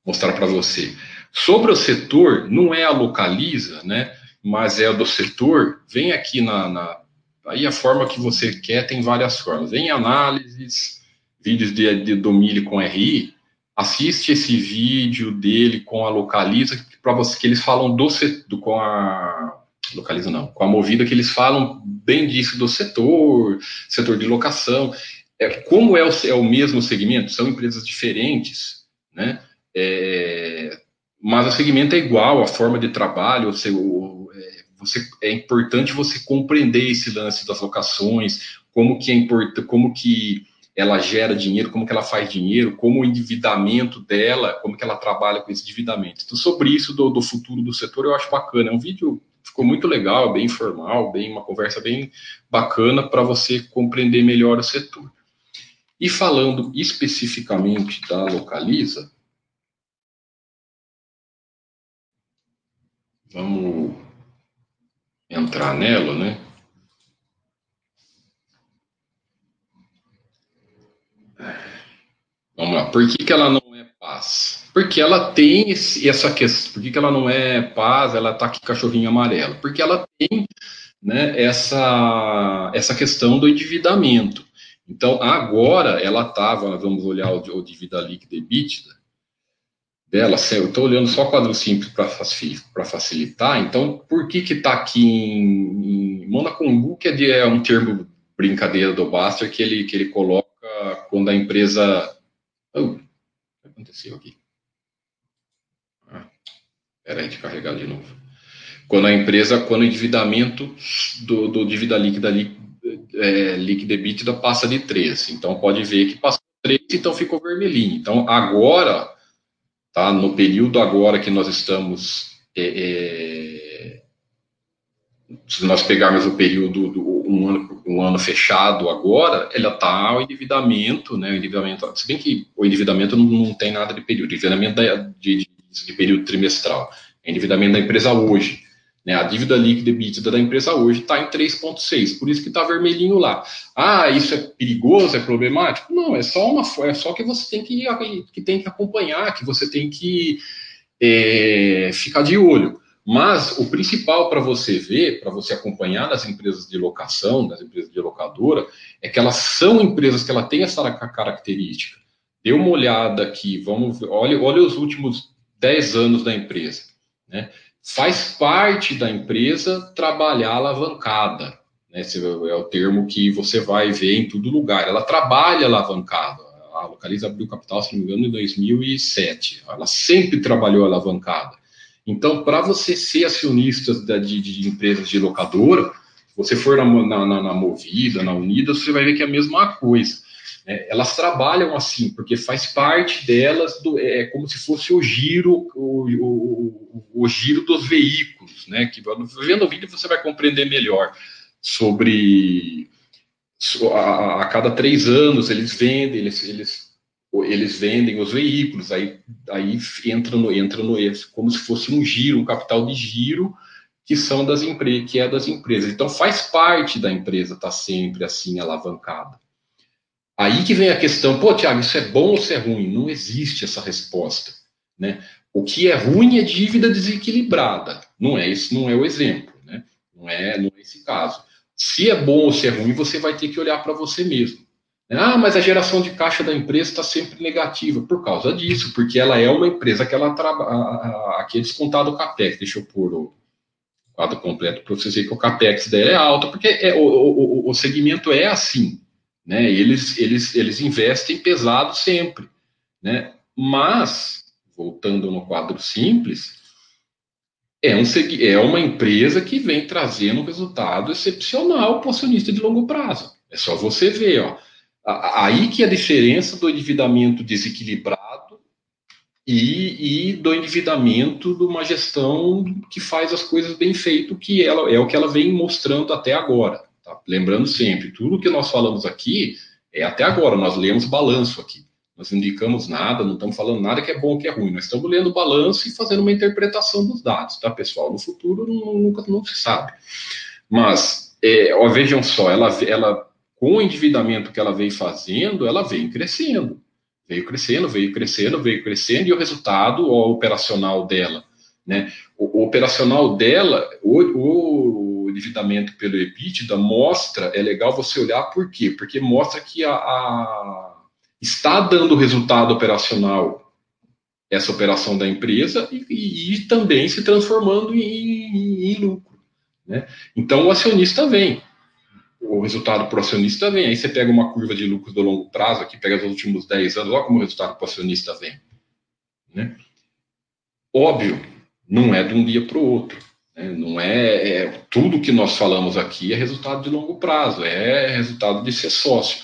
mostrar para você. Sobre o setor, não é a Localiza, né? Mas é do setor. Vem aqui na, na aí a forma que você quer tem várias formas. Vem análises, vídeos de, de domínio com RI, assiste esse vídeo dele com a Localiza, para você que eles falam do, do com a Localiza não, com a Movida que eles falam bem disso do setor, setor de locação. É, como é o, é o mesmo segmento, são empresas diferentes, né? É, mas o segmento é igual, a forma de trabalho, você, o, é, você, é importante você compreender esse lance das locações, como que é importante, como que ela gera dinheiro, como que ela faz dinheiro, como o endividamento dela, como que ela trabalha com esse endividamento. Então, sobre isso do, do futuro do setor, eu acho bacana. É um vídeo ficou muito legal, bem informal, bem uma conversa bem bacana para você compreender melhor o setor. E falando especificamente da Localiza, vamos entrar nela, né? Vamos lá. Por que, que ela não é paz? Porque ela tem esse, essa questão. Por que, que ela não é paz? Ela está aqui cachorrinho amarelo. Porque ela tem né, essa, essa questão do endividamento. Então, agora ela estava, vamos olhar o, o dívida líquida e EBITDA dela, eu estou olhando só quadro simples para facilitar, então, por que que está aqui em, em Monacongu, que é, de, é um termo brincadeira do Baster, que ele, que ele coloca quando a empresa... Oh, o que aconteceu aqui? Ah, peraí, de carregar de novo. Quando a empresa, quando o endividamento do, do dívida líquida, é, líquida passa de 3. Então, pode ver que passou 3, então ficou vermelhinho. Então, agora, tá, no período agora que nós estamos, é, é, se nós pegarmos o período do um ano, um ano fechado agora, ela está o endividamento, né, o endividamento, se bem que o endividamento não, não tem nada de período, endividamento da, de, de, de período trimestral, é endividamento da empresa hoje. Né, a dívida líquida EBITDA da empresa hoje está em 3,6, por isso que está vermelhinho lá. Ah, isso é perigoso, é problemático? Não, é só uma é só que você tem que, que, tem que acompanhar, que você tem que é, ficar de olho. Mas o principal para você ver, para você acompanhar nas empresas de locação, das empresas de locadora, é que elas são empresas que ela tem essa característica. Dê uma olhada aqui, vamos ver, olha, olha os últimos 10 anos da empresa. Né? Faz parte da empresa trabalhar alavancada. Né? Esse é o termo que você vai ver em todo lugar. Ela trabalha alavancada. A Localiza abriu capital, se não me engano, em 2007. Ela sempre trabalhou alavancada. Então, para você ser acionista de, de, empresas de locadora, você for na, na, na Movida, na Unida, você vai ver que é a mesma coisa. É, elas trabalham assim, porque faz parte delas, do, é como se fosse o giro, o, o, o giro dos veículos, né? Que vendo o vídeo você vai compreender melhor sobre a, a cada três anos eles vendem, eles, eles, eles vendem os veículos, aí, aí entra no entra no como se fosse um giro, um capital de giro que são das que é das empresas. Então faz parte da empresa estar tá sempre assim alavancada. Aí que vem a questão, pô, Tiago, isso é bom ou isso é ruim? Não existe essa resposta. Né? O que é ruim é dívida desequilibrada. Não é esse, não é o exemplo, né? Não é, não é esse caso. Se é bom ou se é ruim, você vai ter que olhar para você mesmo. Ah, mas a geração de caixa da empresa está sempre negativa por causa disso, porque ela é uma empresa que ela trabalha. Aqui é descontado o capex. Deixa eu pôr o quadro completo para vocês verem que o capex dela é alto, porque é, o, o, o segmento é assim. Né? Eles, eles, eles investem pesado sempre. Né? Mas, voltando no quadro simples, é, um, é uma empresa que vem trazendo um resultado excepcional para o acionista de longo prazo. É só você ver. Ó. Aí que é a diferença do endividamento desequilibrado e, e, do endividamento de uma gestão que faz as coisas bem feito, que ela, é o que ela vem mostrando até agora. Tá? Lembrando sempre, tudo que nós falamos aqui é até agora, nós lemos balanço aqui. Nós não indicamos nada, não estamos falando nada que é bom ou que é ruim. Nós estamos lendo balanço e fazendo uma interpretação dos dados, tá, pessoal? No futuro nunca não se sabe. Mas, é, ó, vejam só, ela, ela, com o endividamento que ela vem fazendo, ela vem crescendo. Veio crescendo, veio crescendo, veio crescendo, e o resultado ó, operacional dela, né? O, o operacional dela, o, o endividamento pelo EBITDA mostra, é legal você olhar por quê? Porque mostra que a, a está dando resultado operacional essa operação da empresa e, e, e também se transformando em, em, em lucro. Né? Então o acionista vem, o resultado para o acionista vem. Aí você pega uma curva de lucros do longo prazo, aqui pega os últimos 10 anos, olha como o resultado para o acionista vem. Né? Óbvio, não é de um dia para o outro. Né? Não é, é, tudo que nós falamos aqui é resultado de longo prazo, é resultado de ser sócio.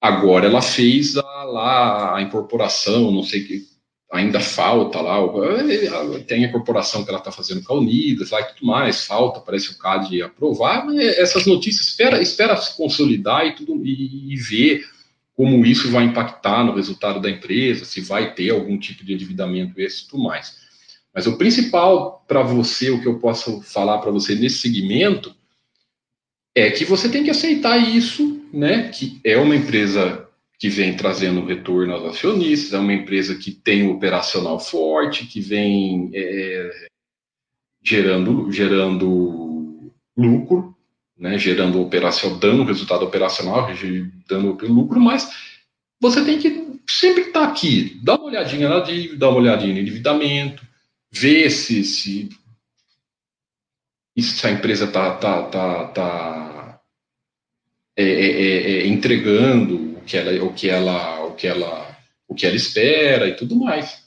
Agora ela fez a, lá a incorporação, não sei que ainda falta lá, tem a incorporação que ela está fazendo com a Unidas lá e tudo mais, falta, parece o CAD aprovar, mas essas notícias, espera, espera se consolidar e tudo e, e ver como isso vai impactar no resultado da empresa, se vai ter algum tipo de endividamento esse e tudo mais. Mas o principal para você, o que eu posso falar para você nesse segmento, é que você tem que aceitar isso, né? Que é uma empresa que vem trazendo retorno aos acionistas, é uma empresa que tem um operacional forte, que vem é, gerando, gerando lucro, né, gerando operação, dando resultado operacional, dando lucro, mas você tem que sempre estar tá aqui, dar uma olhadinha na dívida, dar uma olhadinha no endividamento, ver se, se, se a empresa está tá, tá, tá, é, é, é, é, entregando o que ela, o que ela, o que ela, o que ela espera e tudo mais.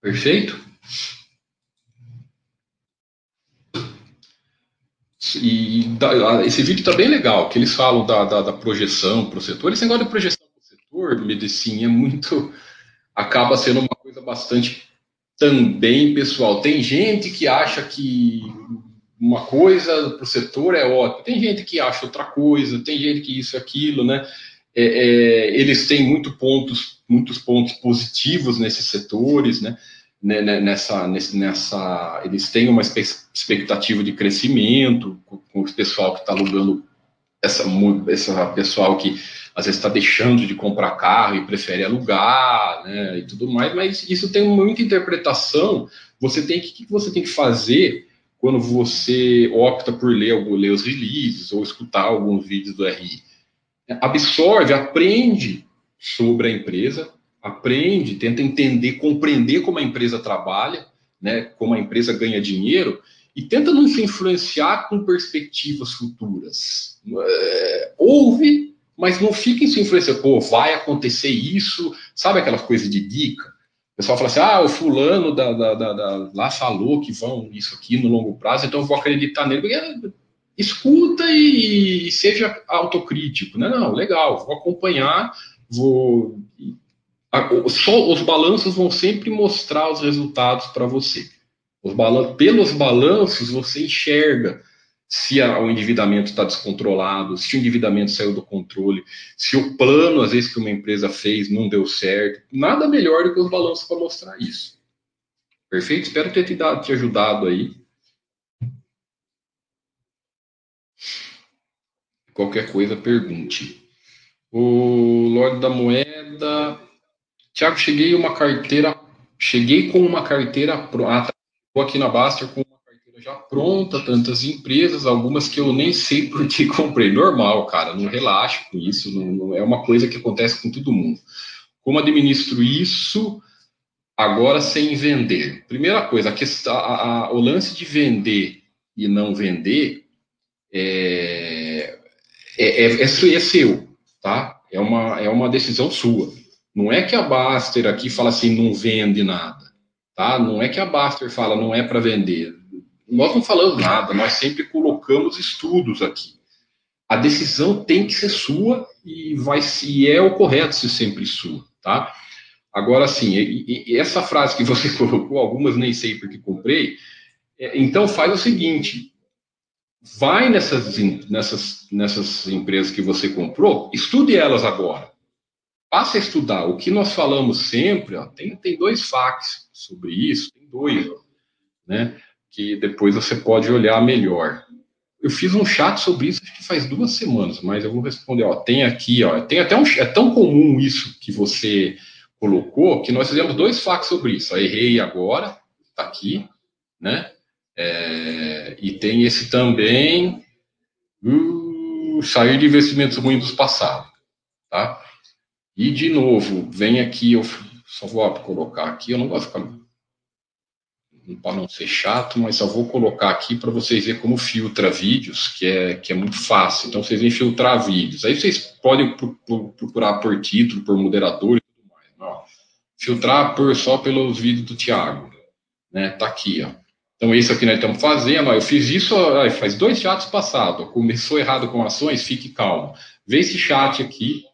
Perfeito? E esse vídeo está bem legal, que eles falam da, da, da projeção para o setor. Esse negócio de projeção para o setor, medicina, é muito. acaba sendo uma coisa bastante também pessoal. Tem gente que acha que uma coisa para o setor é ótimo, tem gente que acha outra coisa, tem gente que isso aquilo, né? É, é, eles têm muito pontos, muitos pontos positivos nesses setores, né? Né, né, nessa, nessa, eles têm uma expectativa de crescimento com, o pessoal que está alugando essa, essa pessoal que às vezes está deixando de comprar carro e prefere alugar, né, e tudo mais, mas isso tem muita interpretação. Você tem que, que você tem que fazer quando você opta por ler, ler os releases ou escutar alguns vídeos do RI? Absorve, aprende sobre a empresa, aprende, tenta entender, compreender como a empresa trabalha, né, como a empresa ganha dinheiro, e tenta não se influenciar com perspectivas futuras. É, ouve, mas não fica em se influenciar. Pô, vai acontecer isso, sabe aquelas coisas de dica? O pessoal fala assim: ah, o fulano da, da, da, da, lá falou que vão isso aqui no longo prazo, então eu vou acreditar nele. Porque, escuta e, e seja autocrítico. Né? Não, legal, vou acompanhar, vou só os balanços vão sempre mostrar os resultados para você. Balan pelos balanços você enxerga se a, o endividamento está descontrolado, se o endividamento saiu do controle, se o plano, às vezes, que uma empresa fez não deu certo. Nada melhor do que os balanços para mostrar isso. Perfeito? Espero ter te, dado, te ajudado aí. Qualquer coisa, pergunte. O Lorde da Moeda Tiago, cheguei uma carteira, cheguei com uma carteira pronta, ah, aqui na Baster com uma carteira já pronta, tantas empresas, algumas que eu nem sei *laughs* por que comprei. Normal, cara, não relaxe com isso, não, não, é uma coisa que acontece com todo mundo. Como administro isso agora sem vender? Primeira coisa, a questão, a, a, o lance de vender e não vender é, é, é, é seu, tá? É uma, é uma decisão sua. Não é que a Baster aqui fala assim, não vende nada, tá? Não é que a Baster fala, não é para vender. Nós não falamos nada, nós sempre colocamos estudos aqui. A decisão tem que ser sua e vai se é o correto ser sempre sua, tá? Agora sim, essa frase que você *laughs* colocou, algumas nem sei porque comprei. É, então faz o seguinte: vai nessas, nessas, nessas empresas que você comprou, estude elas agora passe a estudar. O que nós falamos sempre, ó, tem, tem dois fax sobre isso, tem dois, né? Que depois você pode olhar melhor. Eu fiz um chat sobre isso, acho que faz duas semanas, mas eu vou responder. Ó, tem aqui, ó, tem até um, é tão comum isso que você colocou que nós fizemos dois fax sobre isso. Ó, errei agora, tá aqui, né? É, e tem esse também, uh, sair de investimentos ruins do passado, tá? E, de novo, vem aqui, eu só vou colocar aqui, eu não gosto de ficar. Para não ser chato, mas só vou colocar aqui para vocês verem como filtra vídeos, que é, que é muito fácil. Então, vocês vêm filtrar vídeos. Aí vocês podem procurar por título, por moderador e tudo mais. Não. Filtrar por, só pelos vídeos do Thiago. Né? Tá aqui, ó. Então, isso aqui nós estamos fazendo. Ó, eu fiz isso ó, faz dois chats passados. Começou errado com ações, fique calmo. Vê esse chat aqui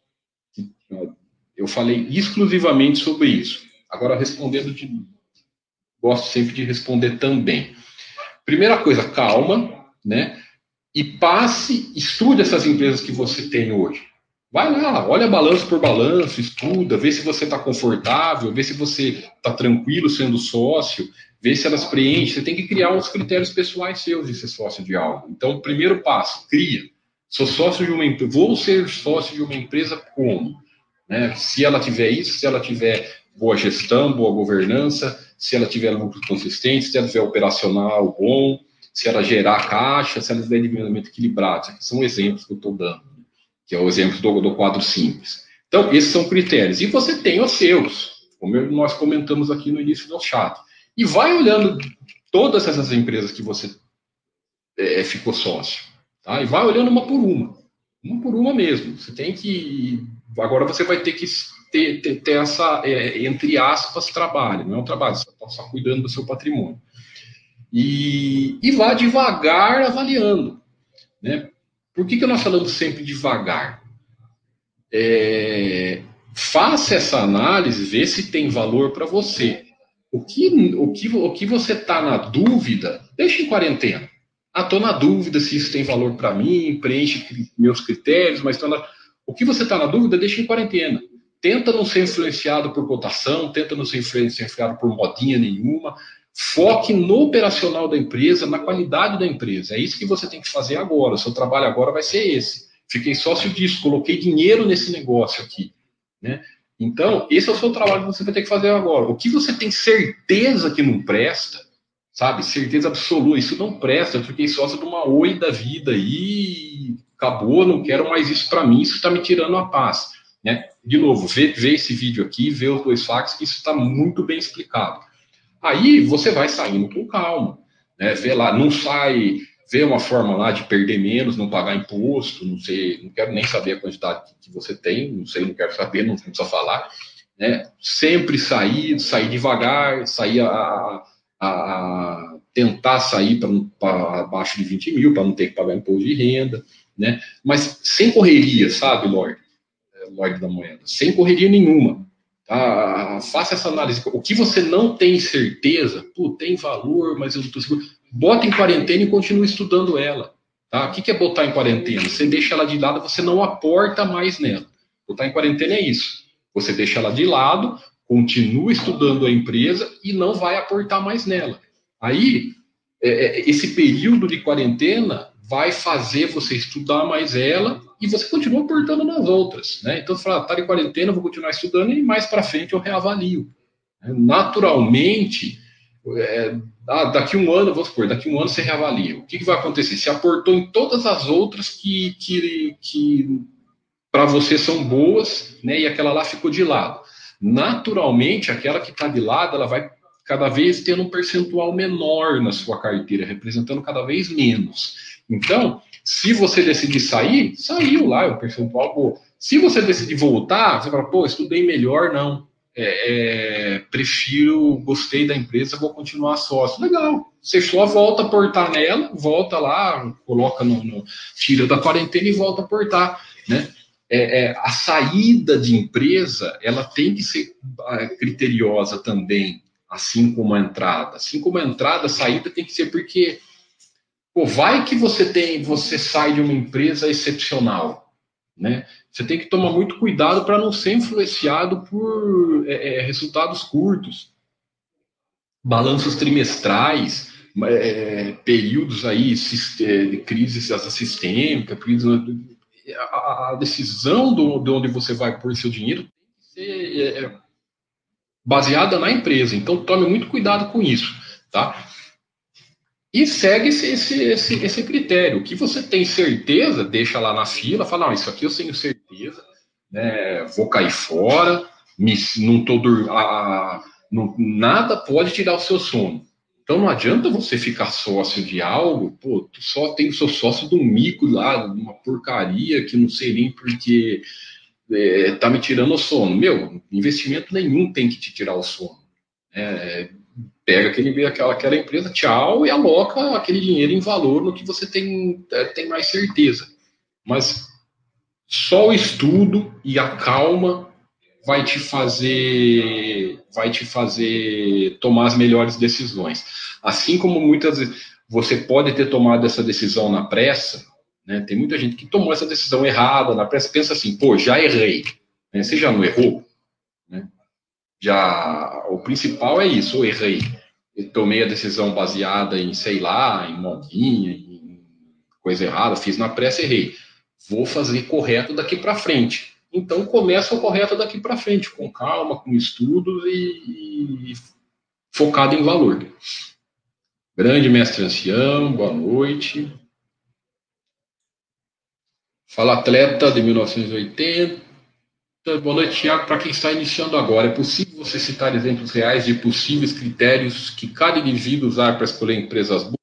eu falei exclusivamente sobre isso. Agora, respondendo de. Gosto sempre de responder também. Primeira coisa, calma, né? E passe, estude essas empresas que você tem hoje. Vai lá, olha balanço por balanço, estuda, vê se você está confortável, vê se você está tranquilo sendo sócio, vê se elas preenchem. Você tem que criar uns critérios pessoais seus de ser sócio de algo. Então, primeiro passo, cria. Sou sócio de uma empresa, vou ser sócio de uma empresa como? Né? Se ela tiver isso, se ela tiver boa gestão, boa governança, se ela tiver lucro consistente, se ela tiver operacional bom, se ela gerar caixa, se ela tiver endividamento equilibrado. São exemplos que eu estou dando, que é o exemplo do, do quadro simples. Então, esses são critérios. E você tem os seus, como nós comentamos aqui no início do chat. E vai olhando todas essas empresas que você é, ficou sócio. Tá? E vai olhando uma por uma. Uma por uma mesmo. Você tem que. Agora você vai ter que ter, ter, ter essa, é, entre aspas, trabalho. Não é um trabalho, você está só cuidando do seu patrimônio. E, e vá devagar avaliando. Né? Por que, que nós falamos sempre devagar? É, faça essa análise, vê se tem valor para você. O que, o que, o que você está na dúvida, deixa em quarentena. Ah, estou na dúvida se isso tem valor para mim, preenche meus critérios, mas na... o que você está na dúvida, deixa em quarentena. Tenta não ser influenciado por cotação, tenta não ser influenciado por modinha nenhuma. Foque no operacional da empresa, na qualidade da empresa. É isso que você tem que fazer agora. O seu trabalho agora vai ser esse. Fiquei sócio disso, coloquei dinheiro nesse negócio aqui. Né? Então, esse é o seu trabalho que você vai ter que fazer agora. O que você tem certeza que não presta, sabe? Certeza absoluta, isso não presta. Eu fiquei sócio de uma oi da vida e acabou, não quero mais isso para mim, isso está me tirando a paz. Né? De novo, vê, vê esse vídeo aqui, vê os dois fax, que isso está muito bem explicado. Aí você vai saindo com calma, né? Vê lá, não sai, vê uma forma lá de perder menos, não pagar imposto, não sei, não quero nem saber a quantidade que você tem, não sei, não quero saber, não precisa falar, né? Sempre sair, sair devagar, sair a, a, a tentar sair para abaixo de 20 mil, para não ter que pagar imposto de renda, né? Mas sem correria, sabe, Lorde? É, Lorde da moeda, sem correria nenhuma. Ah, faça essa análise. O que você não tem certeza, pô, tem valor, mas eu não estou seguro. Bota em quarentena e continue estudando ela. Tá? O que é botar em quarentena? Você deixa ela de lado, você não aporta mais nela. Botar em quarentena é isso. Você deixa ela de lado, continua estudando a empresa e não vai aportar mais nela. Aí, é, é esse período de quarentena vai fazer você estudar mais ela e você continua aportando nas outras. Né? Então, você fala, tá de quarentena, vou continuar estudando e mais para frente eu reavalio. Naturalmente, é, ah, daqui um ano, vamos supor, daqui um ano você reavalia. O que, que vai acontecer? Você aportou em todas as outras que, que, que para você são boas, né, e aquela lá ficou de lado. Naturalmente, aquela que está de lado, ela vai cada vez tendo um percentual menor na sua carteira, representando cada vez menos. Então, se você decidir sair, saiu lá, é um percentual. Se você decidir voltar, você fala, pô, estudei melhor, não. É, é, prefiro, gostei da empresa, vou continuar sócio. Legal. Você só volta a portar nela, volta lá, coloca no, no tira da quarentena e volta a portar, né? É, é, a saída de empresa, ela tem que ser ah, criteriosa também, assim como a entrada. Assim como a entrada, a saída tem que ser porque Pô, vai que você tem, você sai de uma empresa excepcional, né? Você tem que tomar muito cuidado para não ser influenciado por é, é resultados curtos, balanços trimestrais, é, períodos aí é, de crise sistêmica, a, a decisão do, de onde você vai pôr seu dinheiro tem que ser é, baseada na empresa. Então tome muito cuidado com isso, tá? E segue esse, esse, esse, esse critério. O que você tem certeza, deixa lá na fila, fala, não, isso aqui eu tenho certeza, né, vou cair fora, me, não tô não, nada pode tirar o seu sono. Então não adianta você ficar sócio de algo, pô, tu só tem o seu sócio do mico lá, uma porcaria que não sei nem porque é, tá me tirando o sono. Meu, investimento nenhum tem que te tirar o sono. É, pega aquele, aquela, aquela empresa, tchau, e aloca aquele dinheiro em valor no que você tem, é, tem mais certeza. Mas só o estudo e a calma vai te fazer vai te fazer tomar as melhores decisões. Assim como muitas vezes você pode ter tomado essa decisão na pressa, Né? Tem muita gente que tomou essa decisão errada na pressa, pensa assim, pô, já errei. Né? Você já não errou? Né? Já, o principal é isso, eu errei. Tomei a decisão baseada em, sei lá, em modinha, em coisa errada, fiz na pressa, errei. Vou fazer correto daqui para frente. Então começa o correto daqui para frente, com calma, com estudos e, e focado em valor. Grande mestre ancião, boa noite. Fala atleta de 1980. Boa noite, Tiago. Para quem está iniciando agora, é possível você citar exemplos reais de possíveis critérios que cada indivíduo usar para escolher empresas boas?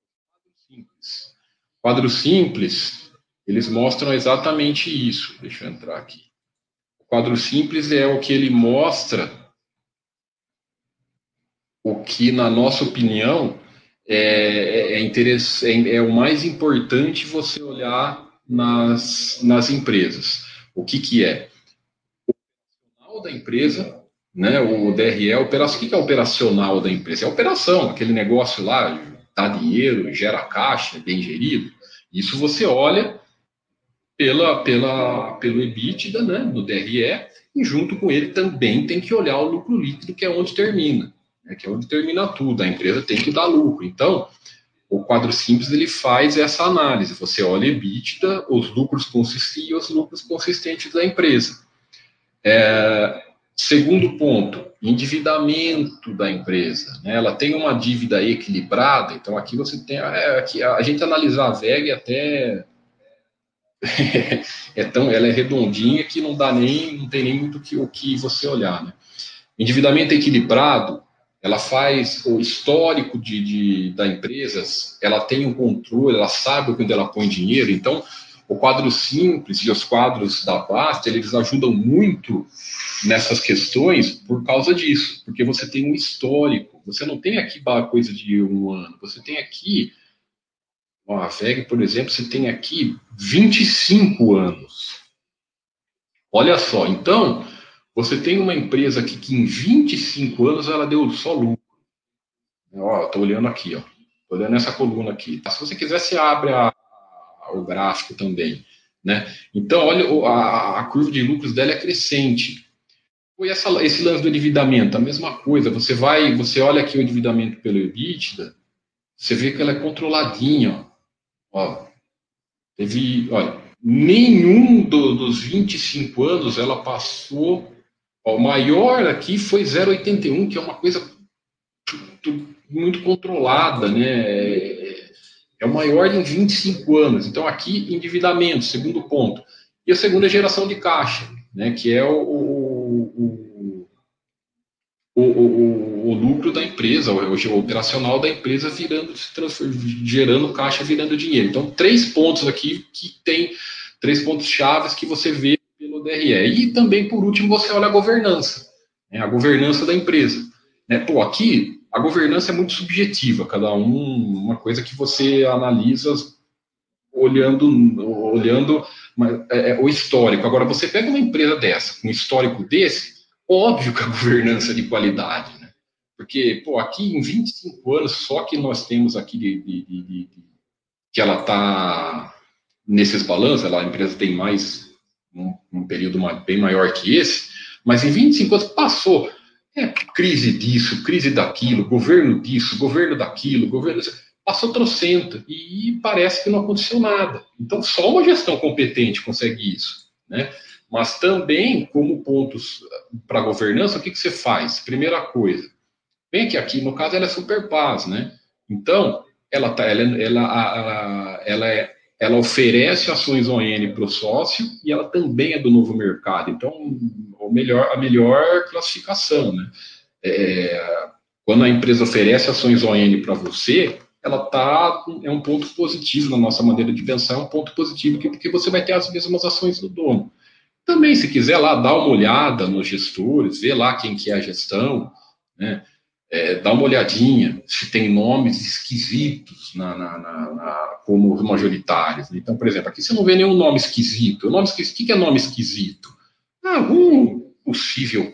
Simples. Simples, eles mostram exatamente isso. Deixa eu entrar aqui. O quadro simples é o que ele mostra o que, na nossa opinião, é, é, é, é o mais importante você olhar nas, nas empresas. O que, que é? Da empresa, né, o DRE, o, o que, é operacional da empresa? É operação, aquele negócio lá, dá dinheiro, gera caixa, é bem gerido. Isso você olha pela, pela, pelo EBITDA, né, no DRE, e junto com ele também tem que olhar o lucro líquido, que é onde termina né, que é onde termina tudo, a empresa tem que dar lucro. Então, o quadro simples ele faz essa análise. Você olha EBITDA, os lucros consistentes e os lucros consistentes da empresa. É, segundo ponto, endividamento da empresa. Né? Ela tem uma dívida equilibrada, então aqui você tem. É, aqui, a, gente analisar a VEG até. *laughs* é tão, ela é redondinha que não dá nem, não tem nem muito que, o que você olhar. Né? Endividamento equilibrado, ela faz o histórico de, de, da empresa, ela tem um controle, ela sabe onde ela põe dinheiro, então o quadro simples e os quadros da Basta, eles ajudam muito nessas questões por causa disso, porque você tem um histórico, você não tem aqui coisa de um ano, você tem aqui, ó, a VEG, por exemplo, você tem aqui 25 anos. Olha só, então, você tem uma empresa aqui que em 25 anos ela deu só lucro. Ó, tô olhando aqui, ó. Olhando essa coluna aqui. Se você quiser, você abre a, o gráfico também, né? Então, olha, a, a, curva de lucros dela é crescente. Foi essa, esse lance do endividamento, a mesma coisa. Você vai, você olha aqui o endividamento pelo EBITDA, você vê que ela é controladinha, ó. ó teve, olha, nenhum do, dos 25 anos ela passou o maior aqui foi 0,81, que é uma coisa muito controlada, né? É o maior em 25 anos. Então, aqui, endividamento, segundo ponto. E a segunda geração de caixa, né? Que é o, o, o, o, o lucro da empresa, o, o operacional da empresa virando, gerando caixa, virando dinheiro. Então, três pontos aqui que tem, três pontos chaves que você vê pelo DRE. E também, por último, você olha a governança, né, a governança da empresa. Né? Pô, aqui a governança é muito subjetiva, cada um uma coisa que você analisa olhando, olhando é, é, o histórico. Agora, você pega uma empresa dessa, com um histórico desse, óbvio que a *laughs* governança é de qualidade, né? Porque, pô, aqui em 25 anos, só que nós temos aqui de, de, de, que ela está nesses balanços, ela, a empresa tem mais um, um período bem maior que esse, mas em 25 anos passou. É crise disso, crise daquilo, governo disso, governo daquilo, governo. Passou trocenta e parece que não aconteceu nada. Então, só uma gestão competente consegue isso. Né? Mas também, como pontos para governança, o que, que você faz? Primeira coisa, bem que aqui, no caso, ela é super paz, né? Então, ela, tá, ela, ela, ela é ela oferece ações ON para o sócio e ela também é do novo mercado. Então, o melhor, a melhor classificação. Né? É, quando a empresa oferece ações ON para você, ela tá, é um ponto positivo na nossa maneira de pensar, é um ponto positivo porque você vai ter as mesmas ações do dono. Também, se quiser lá dar uma olhada nos gestores, ver lá quem que é a gestão, né? É, dá uma olhadinha se tem nomes esquisitos na, na, na, na como majoritários. Então, por exemplo, aqui você não vê nenhum nome esquisito. O nome esquisito, o que é nome esquisito? Ah, um possível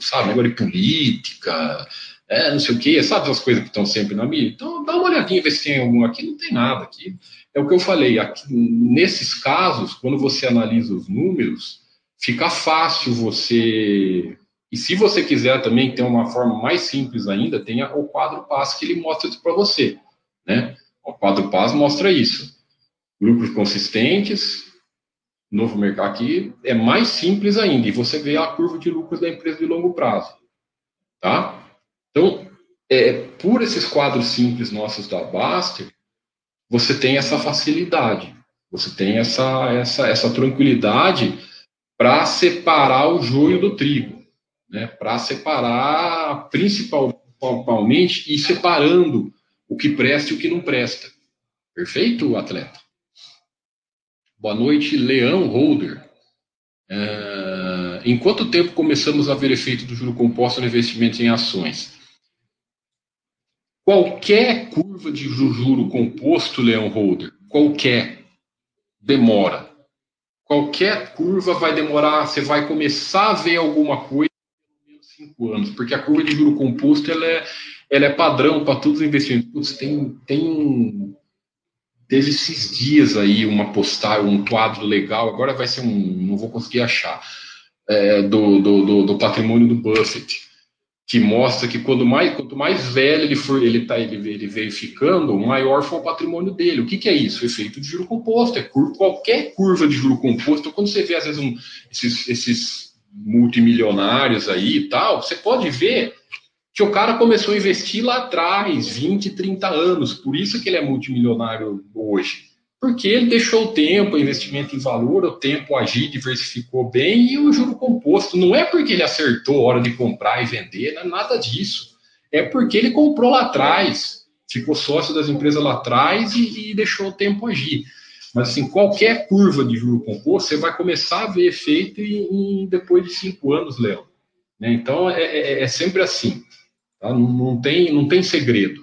sabe, negócio de política, é, não sei o quê, sabe as coisas que estão sempre na mídia? Então, dá uma olhadinha, ver se tem algum aqui. Não tem nada aqui. É o que eu falei. Aqui, nesses casos, quando você analisa os números, fica fácil você. E se você quiser também ter uma forma mais simples ainda, tem o quadro PAS que ele mostra isso para você. Né? O quadro PAS mostra isso. Lucros consistentes, novo mercado aqui, é mais simples ainda. E você vê a curva de lucros da empresa de longo prazo. Tá? Então, é, por esses quadros simples nossos da Baster, você tem essa facilidade, você tem essa, essa, essa tranquilidade para separar o joio do trigo, né? para separar principalmente e separando o que presta e o que não presta. Perfeito, atleta? Boa noite, Leão Holder. Uh, em quanto tempo começamos a ver efeito do juro composto no investimento em ações? Qualquer curva de juro composto, Leão Holder, qualquer, demora. Qualquer curva vai demorar, você vai começar a ver alguma coisa cinco anos, porque a curva de juro composto ela é, ela é padrão para todos os investimentos. Tem, tem teve esses dias aí uma postagem, um quadro legal, agora vai ser um, não vou conseguir achar, é, do, do, do, do, patrimônio do Buffett, que mostra que quando mais, quanto mais velho ele for, ele, tá, ele, ele veio ficando, maior foi o patrimônio dele. O que, que é isso? Efeito de juro composto. É curva, qualquer curva de juro composto, quando você vê, às vezes, um, esses, esses multimilionários aí e tal, você pode ver que o cara começou a investir lá atrás, 20, 30 anos, por isso que ele é multimilionário hoje. Porque ele deixou o tempo, o investimento em valor, o tempo agir, diversificou bem e o juro composto. Não é porque ele acertou a hora de comprar e vender, não é nada disso. É porque ele comprou lá atrás, ficou sócio das empresas lá atrás e, e deixou o tempo agir. Mas assim, qualquer curva de juro composto, você vai começar a ver efeito em, em depois de cinco anos, Léo. Né? Então é, é, é sempre assim. Tá? Não, não, tem, não tem segredo.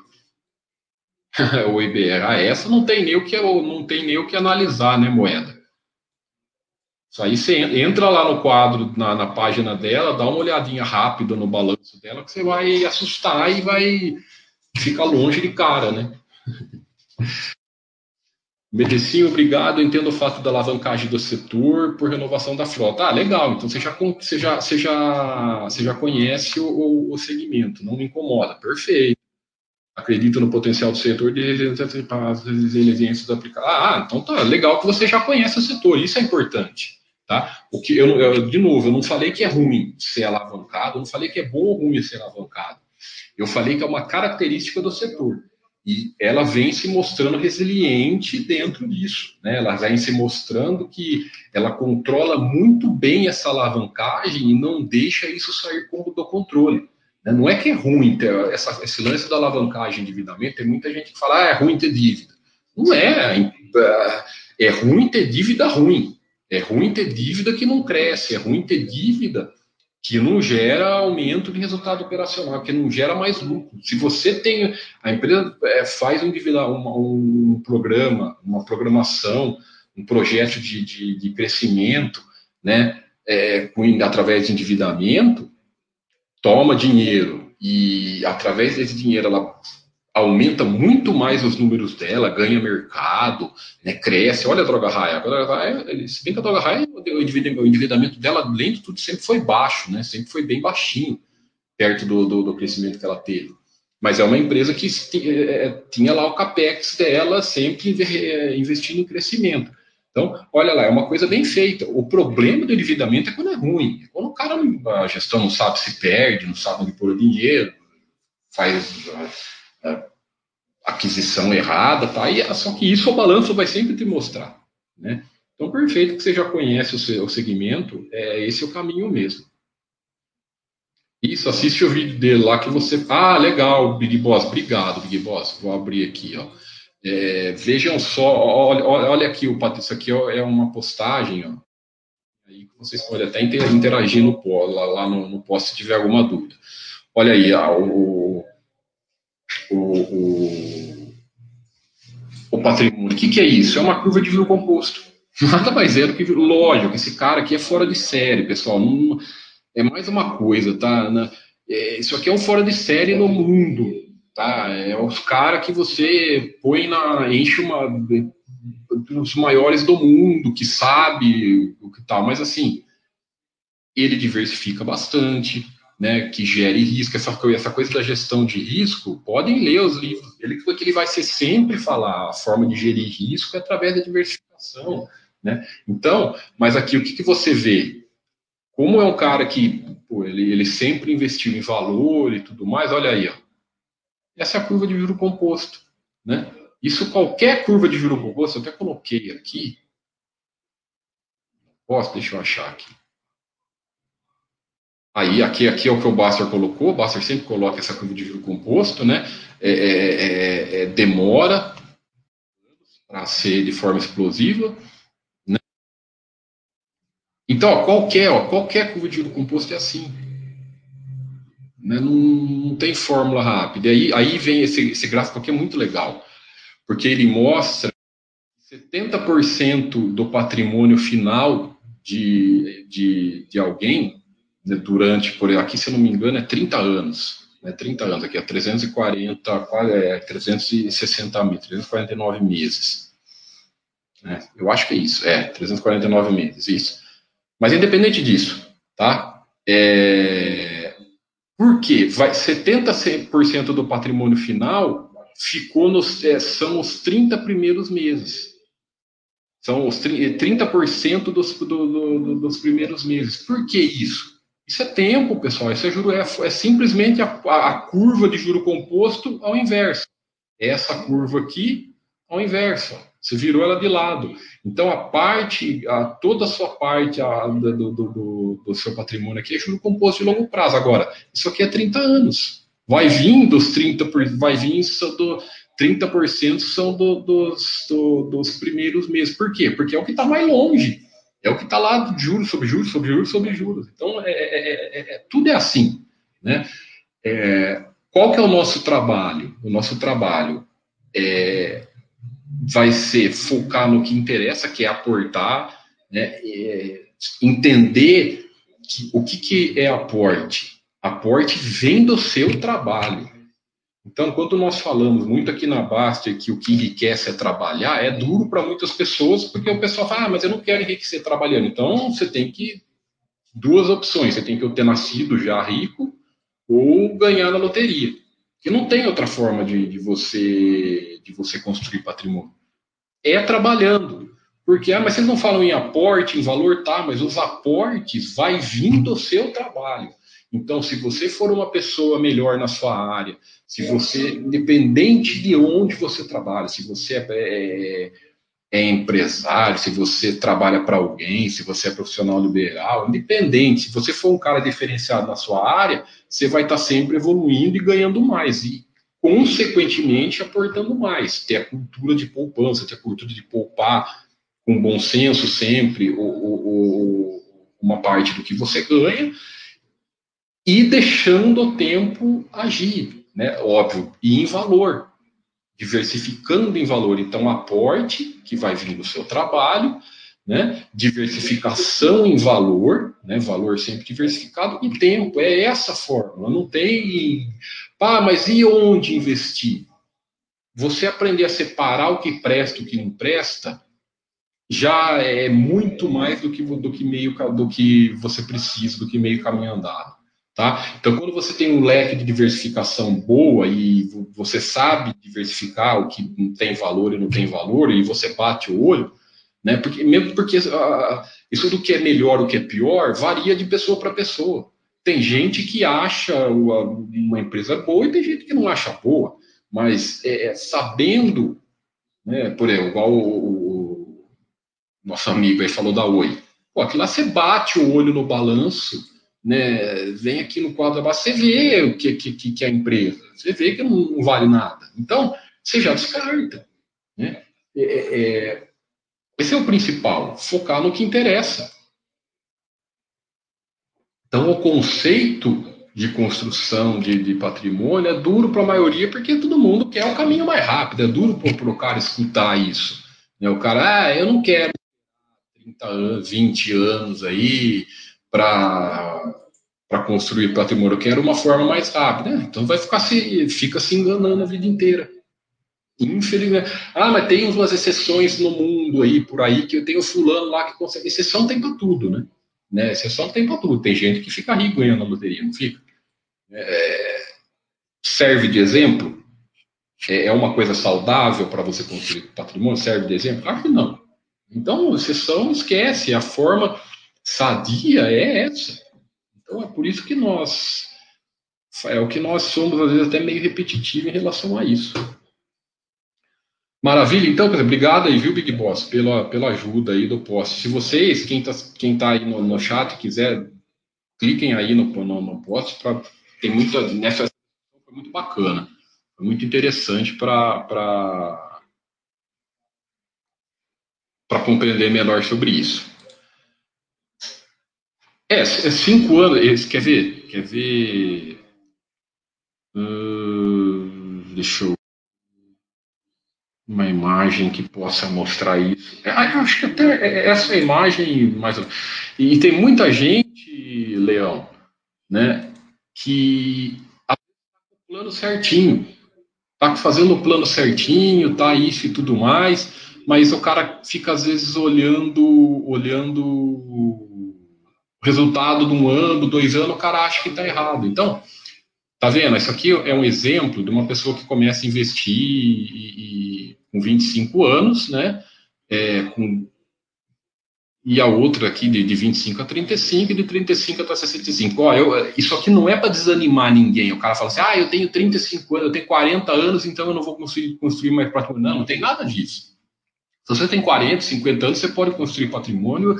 *laughs* o IBR, ah, essa não tem nem o que não tem nem o que analisar, né, moeda? Isso aí você entra lá no quadro, na, na página dela, dá uma olhadinha rápida no balanço dela, que você vai assustar e vai ficar longe de cara, né? *laughs* Medecinho, obrigado. Entendo o fato da alavancagem do setor por renovação da frota. Ah, legal. Então você já, você já, você já, você já conhece o, o segmento, não me incomoda. Perfeito. Acredito no potencial do setor de resiliências aplicadas. Ah, então tá legal que você já conhece o setor. Isso é importante. Tá? O que eu, eu, de novo, eu não falei que é ruim ser alavancado, eu não falei que é bom ou ruim ser alavancado. Eu falei que é uma característica do setor. E ela vem se mostrando resiliente dentro disso. Né? Ela vem se mostrando que ela controla muito bem essa alavancagem e não deixa isso sair do controle. Né? Não é que é ruim ter essa, esse lance da alavancagem de endividamento. Tem muita gente que fala ah, é ruim ter dívida. Não é. É ruim ter dívida ruim. É ruim ter dívida que não cresce. É ruim ter dívida que não gera aumento de resultado operacional, que não gera mais lucro. Se você tem, a empresa é, faz um, um, um, programa, uma programação, um projeto de, de, de crescimento, né, é, com, através de endividamento, toma dinheiro e através desse dinheiro ela aumenta muito mais os números dela, ganha mercado, né, cresce. Olha a droga raia. A droga raia, se bem que a droga raia, o endividamento dela, além de tudo, sempre foi baixo, né, sempre foi bem baixinho, perto do, do, do crescimento que ela teve. Mas é uma empresa que é, é, tinha lá o capex dela sempre é, investindo em crescimento. Então, olha lá, é uma coisa bem feita. O problema do endividamento é quando é ruim. É quando o cara, a gestão não sabe se perde, não sabe onde pôr o dinheiro, faz aquisição errada, tá? E, só que isso o balanço vai sempre te mostrar, né? Então, perfeito que você já conhece o, seu, segmento, é esse é o caminho mesmo. Isso, assiste o vídeo dele lá que você. Ah, legal, Big Boss, obrigado, Big Boss. Vou abrir aqui, ó. É, vejam só, olha, olha aqui, o isso aqui é uma postagem, ó. Aí vocês podem até interagir no, lá, lá no, no post se tiver alguma dúvida. Olha aí, ó, o, o, o, o patrimônio. O que, que é isso? É uma curva de juro composto. *laughs* Nada mais é do que, lógico, esse cara aqui é fora de série, pessoal. Não, é mais uma coisa, tá? Na, é, isso aqui é um fora de série no mundo. tá? É os caras que você põe na. enche uma. os maiores do mundo, que sabe o que tal, mas assim, ele diversifica bastante, né, que gere risco, essa, essa coisa da gestão de risco, podem ler os livros dele, ele vai ser sempre falar, a forma de gerir risco é através da diversificação, né? Então, mas aqui o que, que você vê? Como é um cara que pô, ele, ele sempre investiu em valor e tudo mais, olha aí, ó. essa é a curva de juro composto, né? Isso qualquer curva de juro composto, eu até coloquei aqui, posso, deixa eu achar aqui. Aí, aqui, aqui é o que o Baster colocou, o Baster sempre coloca essa curva de juro composto, né? É, é, é, é demora para ser de forma explosiva. Né? Então, ó, qualquer, ó, qualquer curva de juro composto é assim. Né? Não, não, tem fórmula rápida. E aí, aí vem esse, esse gráfico aqui, é muito legal, porque ele mostra 70% do patrimônio final de, de, de alguém durante, por aqui, se eu não me engano, é 30 anos. Né, 30 anos, aqui é 340, é 360 meses, 349 meses. Né, eu acho que é isso, é, 349 meses, isso. Mas independente disso, tá? É, por quê? Vai, 70% do patrimônio final ficou nos, é, são os 30 primeiros meses. São os 30% dos, do, do, dos primeiros meses. Por que isso? Isso é tempo, pessoal. Isso é, juro, é, é simplesmente a, a, curva de juro composto ao inverso. Essa curva aqui ao inverso. Você virou ela de lado. Então, a parte, a, toda a sua parte a, do, do, do, do, seu patrimônio aqui é juro composto de longo prazo. Agora, isso aqui é 30 anos. Vai vir dos 30%, vai vir do, 30% são do, dos, do, dos primeiros meses. Por quê? Porque é o que está mais longe. É o que está lá juros sobre juros, sobre juros, sobre juros. Então, é, é, é, tudo é assim. Né? qual que é o nosso trabalho? O nosso trabalho vai ser focar no que interessa, que é aportar, né? entender que, o que, que é aporte. Aporte vem do seu trabalho. Então, quando nós falamos muito aqui na Baster que o que enriquece é trabalhar, é duro para muitas pessoas, porque o pessoal fala, ah, mas eu não quero enriquecer trabalhando. Então, você tem que. Duas opções: você tem que ter nascido já rico ou ganhar na loteria. Que não tem outra forma de, de, você, de você construir patrimônio. É trabalhando. Porque, ah, mas vocês não falam em aporte, em valor, tá, mas os aportes vai vindo do seu trabalho. Então, se você for uma pessoa melhor na sua área, se você, independente de onde você trabalha, se você é, é, é empresário, se você trabalha para alguém, se você é profissional liberal, independente, se você for um cara diferenciado na sua área, você vai estar sempre evoluindo e ganhando mais. E, consequentemente, aportando mais. Ter a cultura de poupança, ter a cultura de poupar com bom senso sempre, uma parte do que você ganha e deixando o tempo agir, né? Óbvio, e em valor, diversificando em valor. Então, aporte que vai vir do seu trabalho, né? Diversificação em valor, né? Valor sempre diversificado e tempo. É essa fórmula. Não tem, pá, mas e onde investir? Você aprender a separar o que presta, o que não presta, já é muito mais do que do que meio do que você precisa, do que meio caminho andado. Tá? Então, quando você tem um leque de diversificação boa e você sabe diversificar o que tem valor e não tem valor, e você bate o olho, né? Porque, mesmo porque uh, isso do que é melhor, o que é pior, varia de pessoa para pessoa. Tem gente que acha uma, uma, empresa boa e tem gente que não acha boa, mas é, é sabendo, né, por exemplo, igual o, o, nosso amigo aí falou da Oi. Pô, aquilo lá você bate o olho no balanço né, vem aqui no quadro abaixo, você vê o que, que, que é a empresa, você vê que não, não vale nada. Então, você já descarta. Né? É, é, é, esse é o principal, focar no que interessa. Então, o conceito de construção de, de patrimônio é duro para a maioria, porque todo mundo quer o caminho mais rápido, é duro para o cara escutar isso. Né? O cara, ah, eu não quero 30 anos, 20 anos aí, para construir patrimônio, eu quero uma forma mais rápida. Né? Então vai ficar se, fica se enganando a vida inteira. Infelizmente. Ah, mas tem umas exceções no mundo aí, por aí, que eu tenho fulano lá que consegue. Exceção tem para tudo, né? né? Exceção tem para tudo. Tem gente que fica rico ganhando na loteria, não fica? É... serve de exemplo? É, é uma coisa saudável para você construir patrimônio? Serve de exemplo? Claro que não. Então, exceção esquece. A forma sadia é essa. Então, é por isso que nós. É o que nós somos, às vezes, até meio repetitivo em relação a isso. Maravilha, então, obrigado aí, viu, Big Boss, pela, pela ajuda aí do post. Se vocês, quem está quem tá aí no, no chat, quiser, cliquem aí no, no, no post, pra, tem muita, nessa foi muito bacana, foi muito interessante para para compreender melhor sobre isso. É, é cinco anos, quer ver, quer ver, uh, deixa eu uma imagem que possa mostrar isso. É, eu acho que até é, é essa imagem mais e tem muita gente, Leão, né, que está com o plano certinho, está fazendo o plano certinho, tá isso e tudo mais, mas o cara fica às vezes olhando, olhando resultado de um ano, dois anos, o cara acha que está errado. Então, tá vendo? Isso aqui é um exemplo de uma pessoa que começa a investir e, e com 25 anos, né? É, com, e a outra aqui de, de 25 a 35 e de 35 até 65. Ó, eu, isso aqui não é para desanimar ninguém. O cara fala assim: ah, eu tenho 35 anos, eu tenho 40 anos, então eu não vou conseguir construir mais patrimônio. Não, não tem nada disso. Se você tem 40, 50 anos, você pode construir patrimônio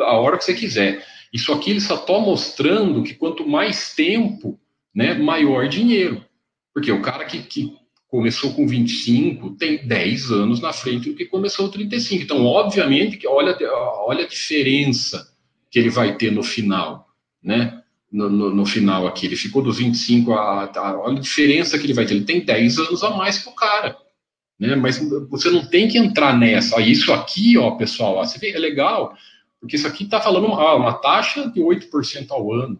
a hora que você quiser. Isso aqui ele só está mostrando que quanto mais tempo, né, maior dinheiro. Porque o cara que, que começou com 25, tem 10 anos na frente do que começou com 35. Então, obviamente, que olha, olha a diferença que ele vai ter no final, né? No, no, no final aqui, ele ficou dos 25 a, a, olha a diferença que ele vai ter. Ele tem 10 anos a mais que o cara, né? Mas você não tem que entrar nessa. Isso aqui, ó, pessoal, ó, você vê, é legal, porque isso aqui está falando uma, uma taxa de 8% ao ano,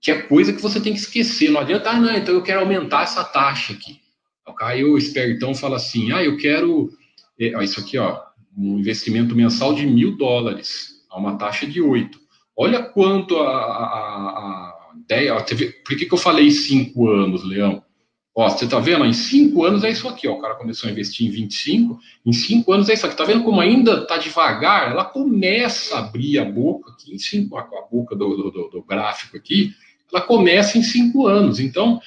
que é coisa que você tem que esquecer. Não adianta, ah, não, então eu quero aumentar essa taxa aqui. Aí o espertão fala assim: ah, eu quero. É, isso aqui, ó, um investimento mensal de mil dólares, a uma taxa de oito. Olha quanto a, a, a ideia. Ó, teve, por que, que eu falei cinco anos, Leão? Ó, você tá vendo? Em cinco anos é isso aqui, ó. O cara começou a investir em 25, em cinco anos é isso aqui. Tá vendo como ainda tá devagar? Ela começa a abrir a boca aqui, em cinco, a, a boca do, do, do, gráfico aqui, ela começa em cinco anos. Então,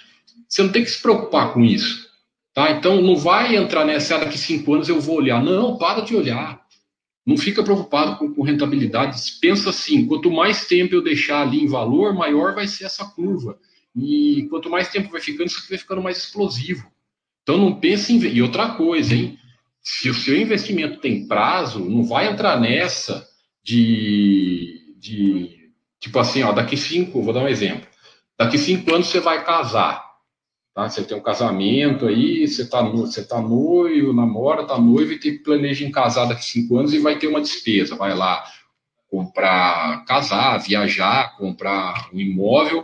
você não tem que se preocupar com isso. Tá? Então, não vai entrar nessa, daqui cinco anos eu vou olhar. Não, para de olhar. Não fica preocupado com, com rentabilidade. Pensa assim: quanto mais tempo eu deixar ali em valor, maior vai ser essa curva. E quanto mais tempo vai ficando, isso aqui vai ficando mais explosivo. Então, não pense em. E outra coisa, hein? Se o seu investimento tem prazo, não vai entrar nessa de. de tipo assim, ó, daqui cinco, vou dar um exemplo. Daqui cinco anos você vai casar. Tá? Você tem um casamento aí, você está você tá noivo, namora, está noivo e tem, planeja em casar daqui cinco anos e vai ter uma despesa. Vai lá comprar, casar, viajar, comprar um imóvel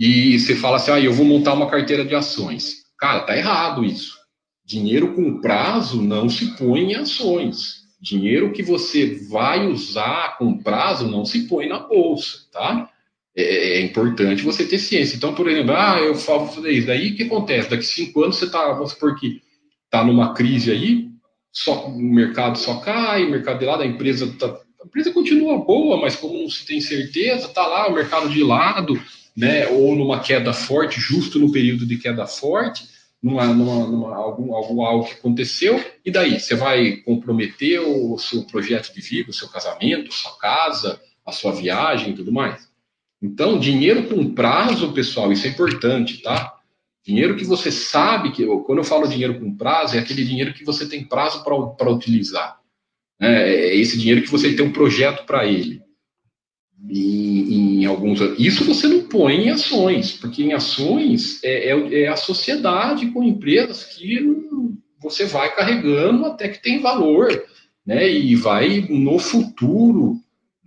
e você fala assim, ah, eu vou montar uma carteira de ações. Cara, tá errado isso. Dinheiro com prazo não se põe em ações. Dinheiro que você vai usar com prazo não se põe na bolsa, tá? É, é, importante você ter ciência. Então, por exemplo, ah, eu falo fazer isso. Daí o que acontece? Daqui cinco anos você está, vamos supor que está numa crise aí, só, o mercado só cai, o mercado de lado, a empresa tá, a empresa continua boa, mas como não se tem certeza, está lá o mercado de lado, né? Ou numa queda forte, justo no período de queda forte, numa, numa, numa algum, algum algo que aconteceu, e daí? Você vai comprometer o seu projeto de vida, o seu casamento, a sua casa, a sua viagem e tudo mais? Então, dinheiro com prazo, pessoal, isso é importante, tá? Dinheiro que você sabe que, quando eu falo dinheiro com prazo, é aquele dinheiro que você tem prazo para utilizar. Né? É esse dinheiro que você tem um projeto para ele. E, em alguns isso você não põe em ações, porque em ações é, é, é a sociedade com empresas que você vai carregando até que tem valor, né? E vai no futuro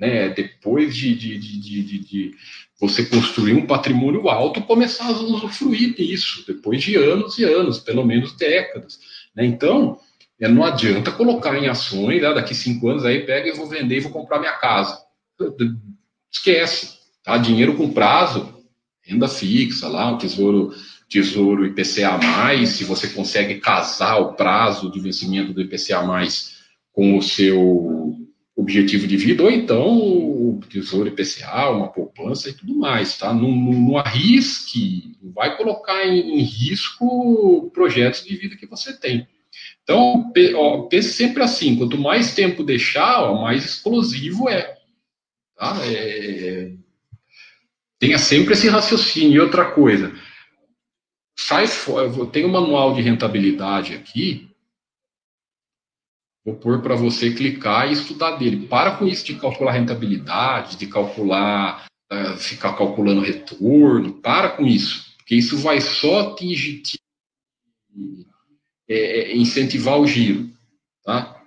né? Depois de, de, de, de, você construir um patrimônio alto, começar a usufruir disso, depois de anos e anos, pelo menos décadas. Né? Então, é, não adianta colocar em ações, né? daqui cinco anos aí pega e vou vender e vou comprar minha casa. Esquece, tá? Dinheiro com prazo, renda fixa lá, o tesouro, tesouro IPCA+, se você consegue casar o prazo de vencimento do IPCA+, com o seu objetivo de vida, ou então o tesouro IPCA, uma poupança e tudo mais, tá? Não, não, não arrisque, não vai colocar em, em, risco projetos de vida que você tem. Então, pense sempre assim, quanto mais tempo deixar, ó, mais explosivo é. Tá? é. Tenha sempre esse raciocínio. E outra coisa, sai fora, tenho um manual de rentabilidade aqui, Vou pôr para você clicar e estudar dele. Para com isso de calcular rentabilidade, de calcular, uh, ficar calculando retorno. Para com isso, porque isso vai só atingir, é, é, incentivar o giro, tá?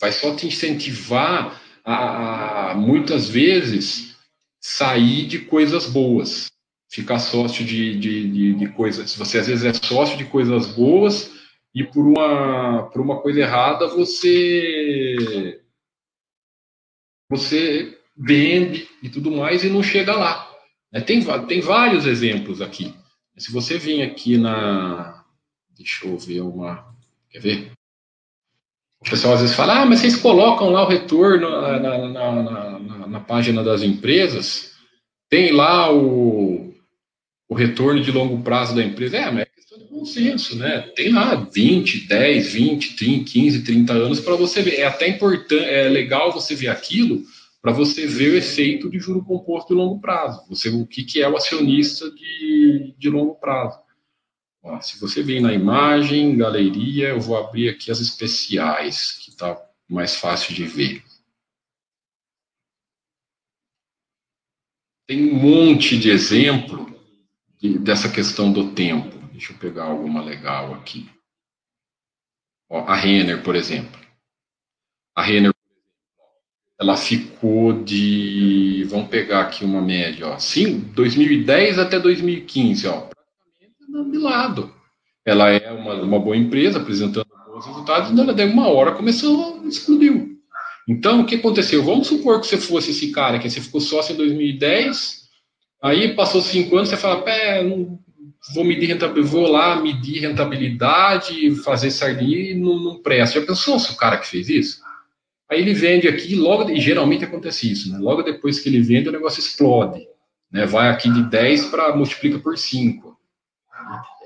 Vai só te incentivar a, a muitas vezes sair de coisas boas, ficar sócio de, de, de, de coisas. Você às vezes é sócio de coisas boas e por uma, por uma coisa errada você você vende e tudo mais e não chega lá. É, tem, tem vários exemplos aqui. Se você vir aqui na. Deixa eu ver uma. Quer ver? O pessoal às vezes fala, ah, mas vocês colocam lá o retorno na, na, na, na, na página das empresas, tem lá o, o retorno de longo prazo da empresa. É, mas consenso, né? Tem lá 20, 10, 20, 30, 15, 30 anos para você ver. É até importante, é legal você ver aquilo para você ver o efeito de juro composto de longo prazo. Você o que, que é o acionista de, de longo prazo. Se você vir na imagem, galeria, eu vou abrir aqui as especiais, que está mais fácil de ver. Tem um monte de exemplo de, dessa questão do tempo. Deixa eu pegar alguma legal aqui. Ó, a Renner, por exemplo. A Renner, ela ficou de. Vamos pegar aqui uma média, ó. Sim, 2010 até 2015, ó. De lado. Ela é uma, uma boa empresa, apresentando bons resultados, e ela deu uma hora começou, explodiu. Então, o que aconteceu? Vamos supor que você fosse esse cara, que você ficou sócio em 2010, aí passou cinco anos, você fala, pé, não, vou medir rentabilidade, vou lá medir rentabilidade, fazer sardinha e não, não presta. Já pensou se o cara que fez isso? Aí ele vende aqui, logo, e geralmente acontece isso, né? Logo depois que ele vende, o negócio explode. Né? Vai aqui de 10 para multiplica por 5.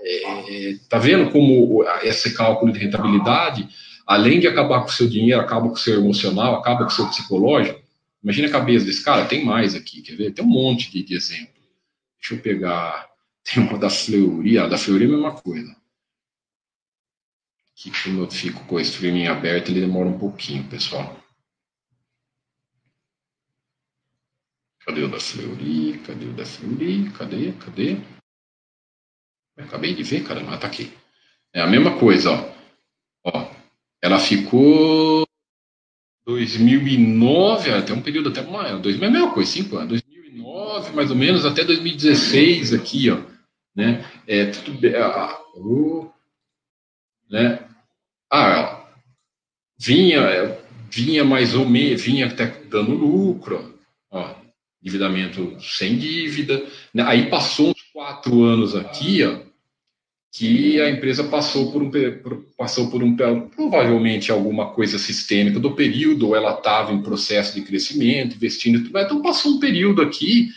É, tá vendo como esse cálculo de rentabilidade, além de acabar com o seu dinheiro, acaba com o seu emocional, acaba com o seu psicológico? Imagina a cabeça desse cara, tem mais aqui, quer ver? Tem um monte de, de exemplo. Deixa eu pegar *laughs* tem uma da Fleury, a da Fleury é a mesma coisa. Aqui, como eu fico com o streaming aberto, ele demora um pouquinho, pessoal. Cadê o da Fleury? Cadê o da Fleury? Cadê? Cadê? Eu acabei de ver, cara, mas tá aqui. É a mesma coisa, ó. ó ela ficou 2009, até um período até maior, 2000 é a mesma coisa, 5 anos, 2009 mais ou menos até 2016 aqui, ó né? É, tudo bem, ah, né? Ah, vinha, vinha mais ou menos, vinha até dando lucro, ó, endividamento sem dívida, né? aí passou uns quatro anos aqui, ó, que a empresa passou por um passou por um provavelmente alguma coisa sistêmica do período, ou ela estava em processo de crescimento, investindo, então passou um período aqui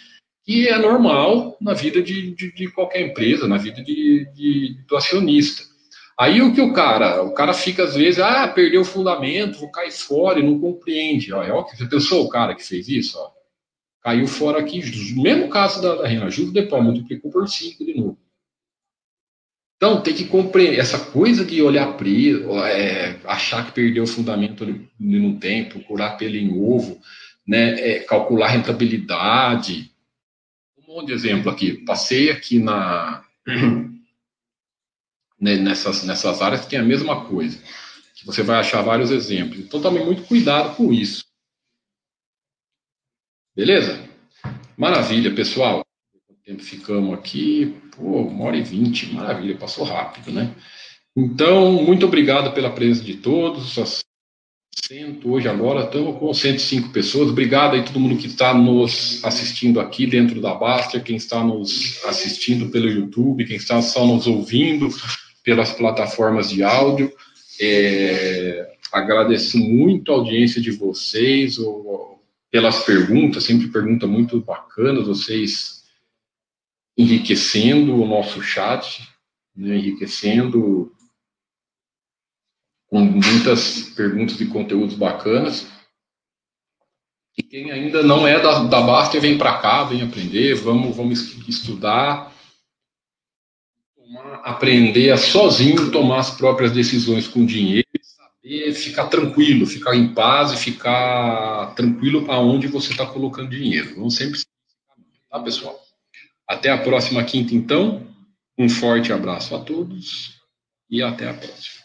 que é normal na vida de, de, de qualquer empresa, na vida de, de, do acionista. Aí o que o cara, o cara fica às vezes, ah, perdeu o fundamento, vou cair fora e não compreende. Ó, ó, você pensou o cara que fez isso? Ó, caiu fora aqui, no mesmo caso da, da renda, juros depois multiplicou por 5 de novo. Então tem que compreender essa coisa de olhar preso, é, achar que perdeu o fundamento ali não tem, procurar pelo em ovo, né, é, calcular rentabilidade, monte de exemplo aqui. Passei aqui na *clears throat* né, nessas, nessas áreas que tem a mesma coisa. Você vai achar vários exemplos. Então tome muito cuidado com isso. Beleza? Maravilha, pessoal. Quanto tempo ficamos aqui? Pô, uma hora e vinte. Maravilha, passou rápido, né? Então, muito obrigado pela presença de todos. Hoje, agora, estamos com 105 pessoas. Obrigado aí todo mundo que está nos assistindo aqui dentro da Basta, quem está nos assistindo pelo YouTube, quem está só nos ouvindo pelas plataformas de áudio. É, agradeço muito a audiência de vocês, ou, pelas perguntas, sempre pergunta muito bacanas, vocês enriquecendo o nosso chat, né, enriquecendo com muitas perguntas e conteúdos bacanas. E quem ainda não é da, da Basta, vem para cá, vem aprender, vamos, vamos estudar, tomar, aprender a sozinho tomar as próprias decisões com dinheiro, saber ficar tranquilo, ficar em paz e ficar tranquilo aonde você está colocando dinheiro. Vamos sempre tá, pessoal? Até a próxima quinta, então. Um forte abraço a todos e até a próxima.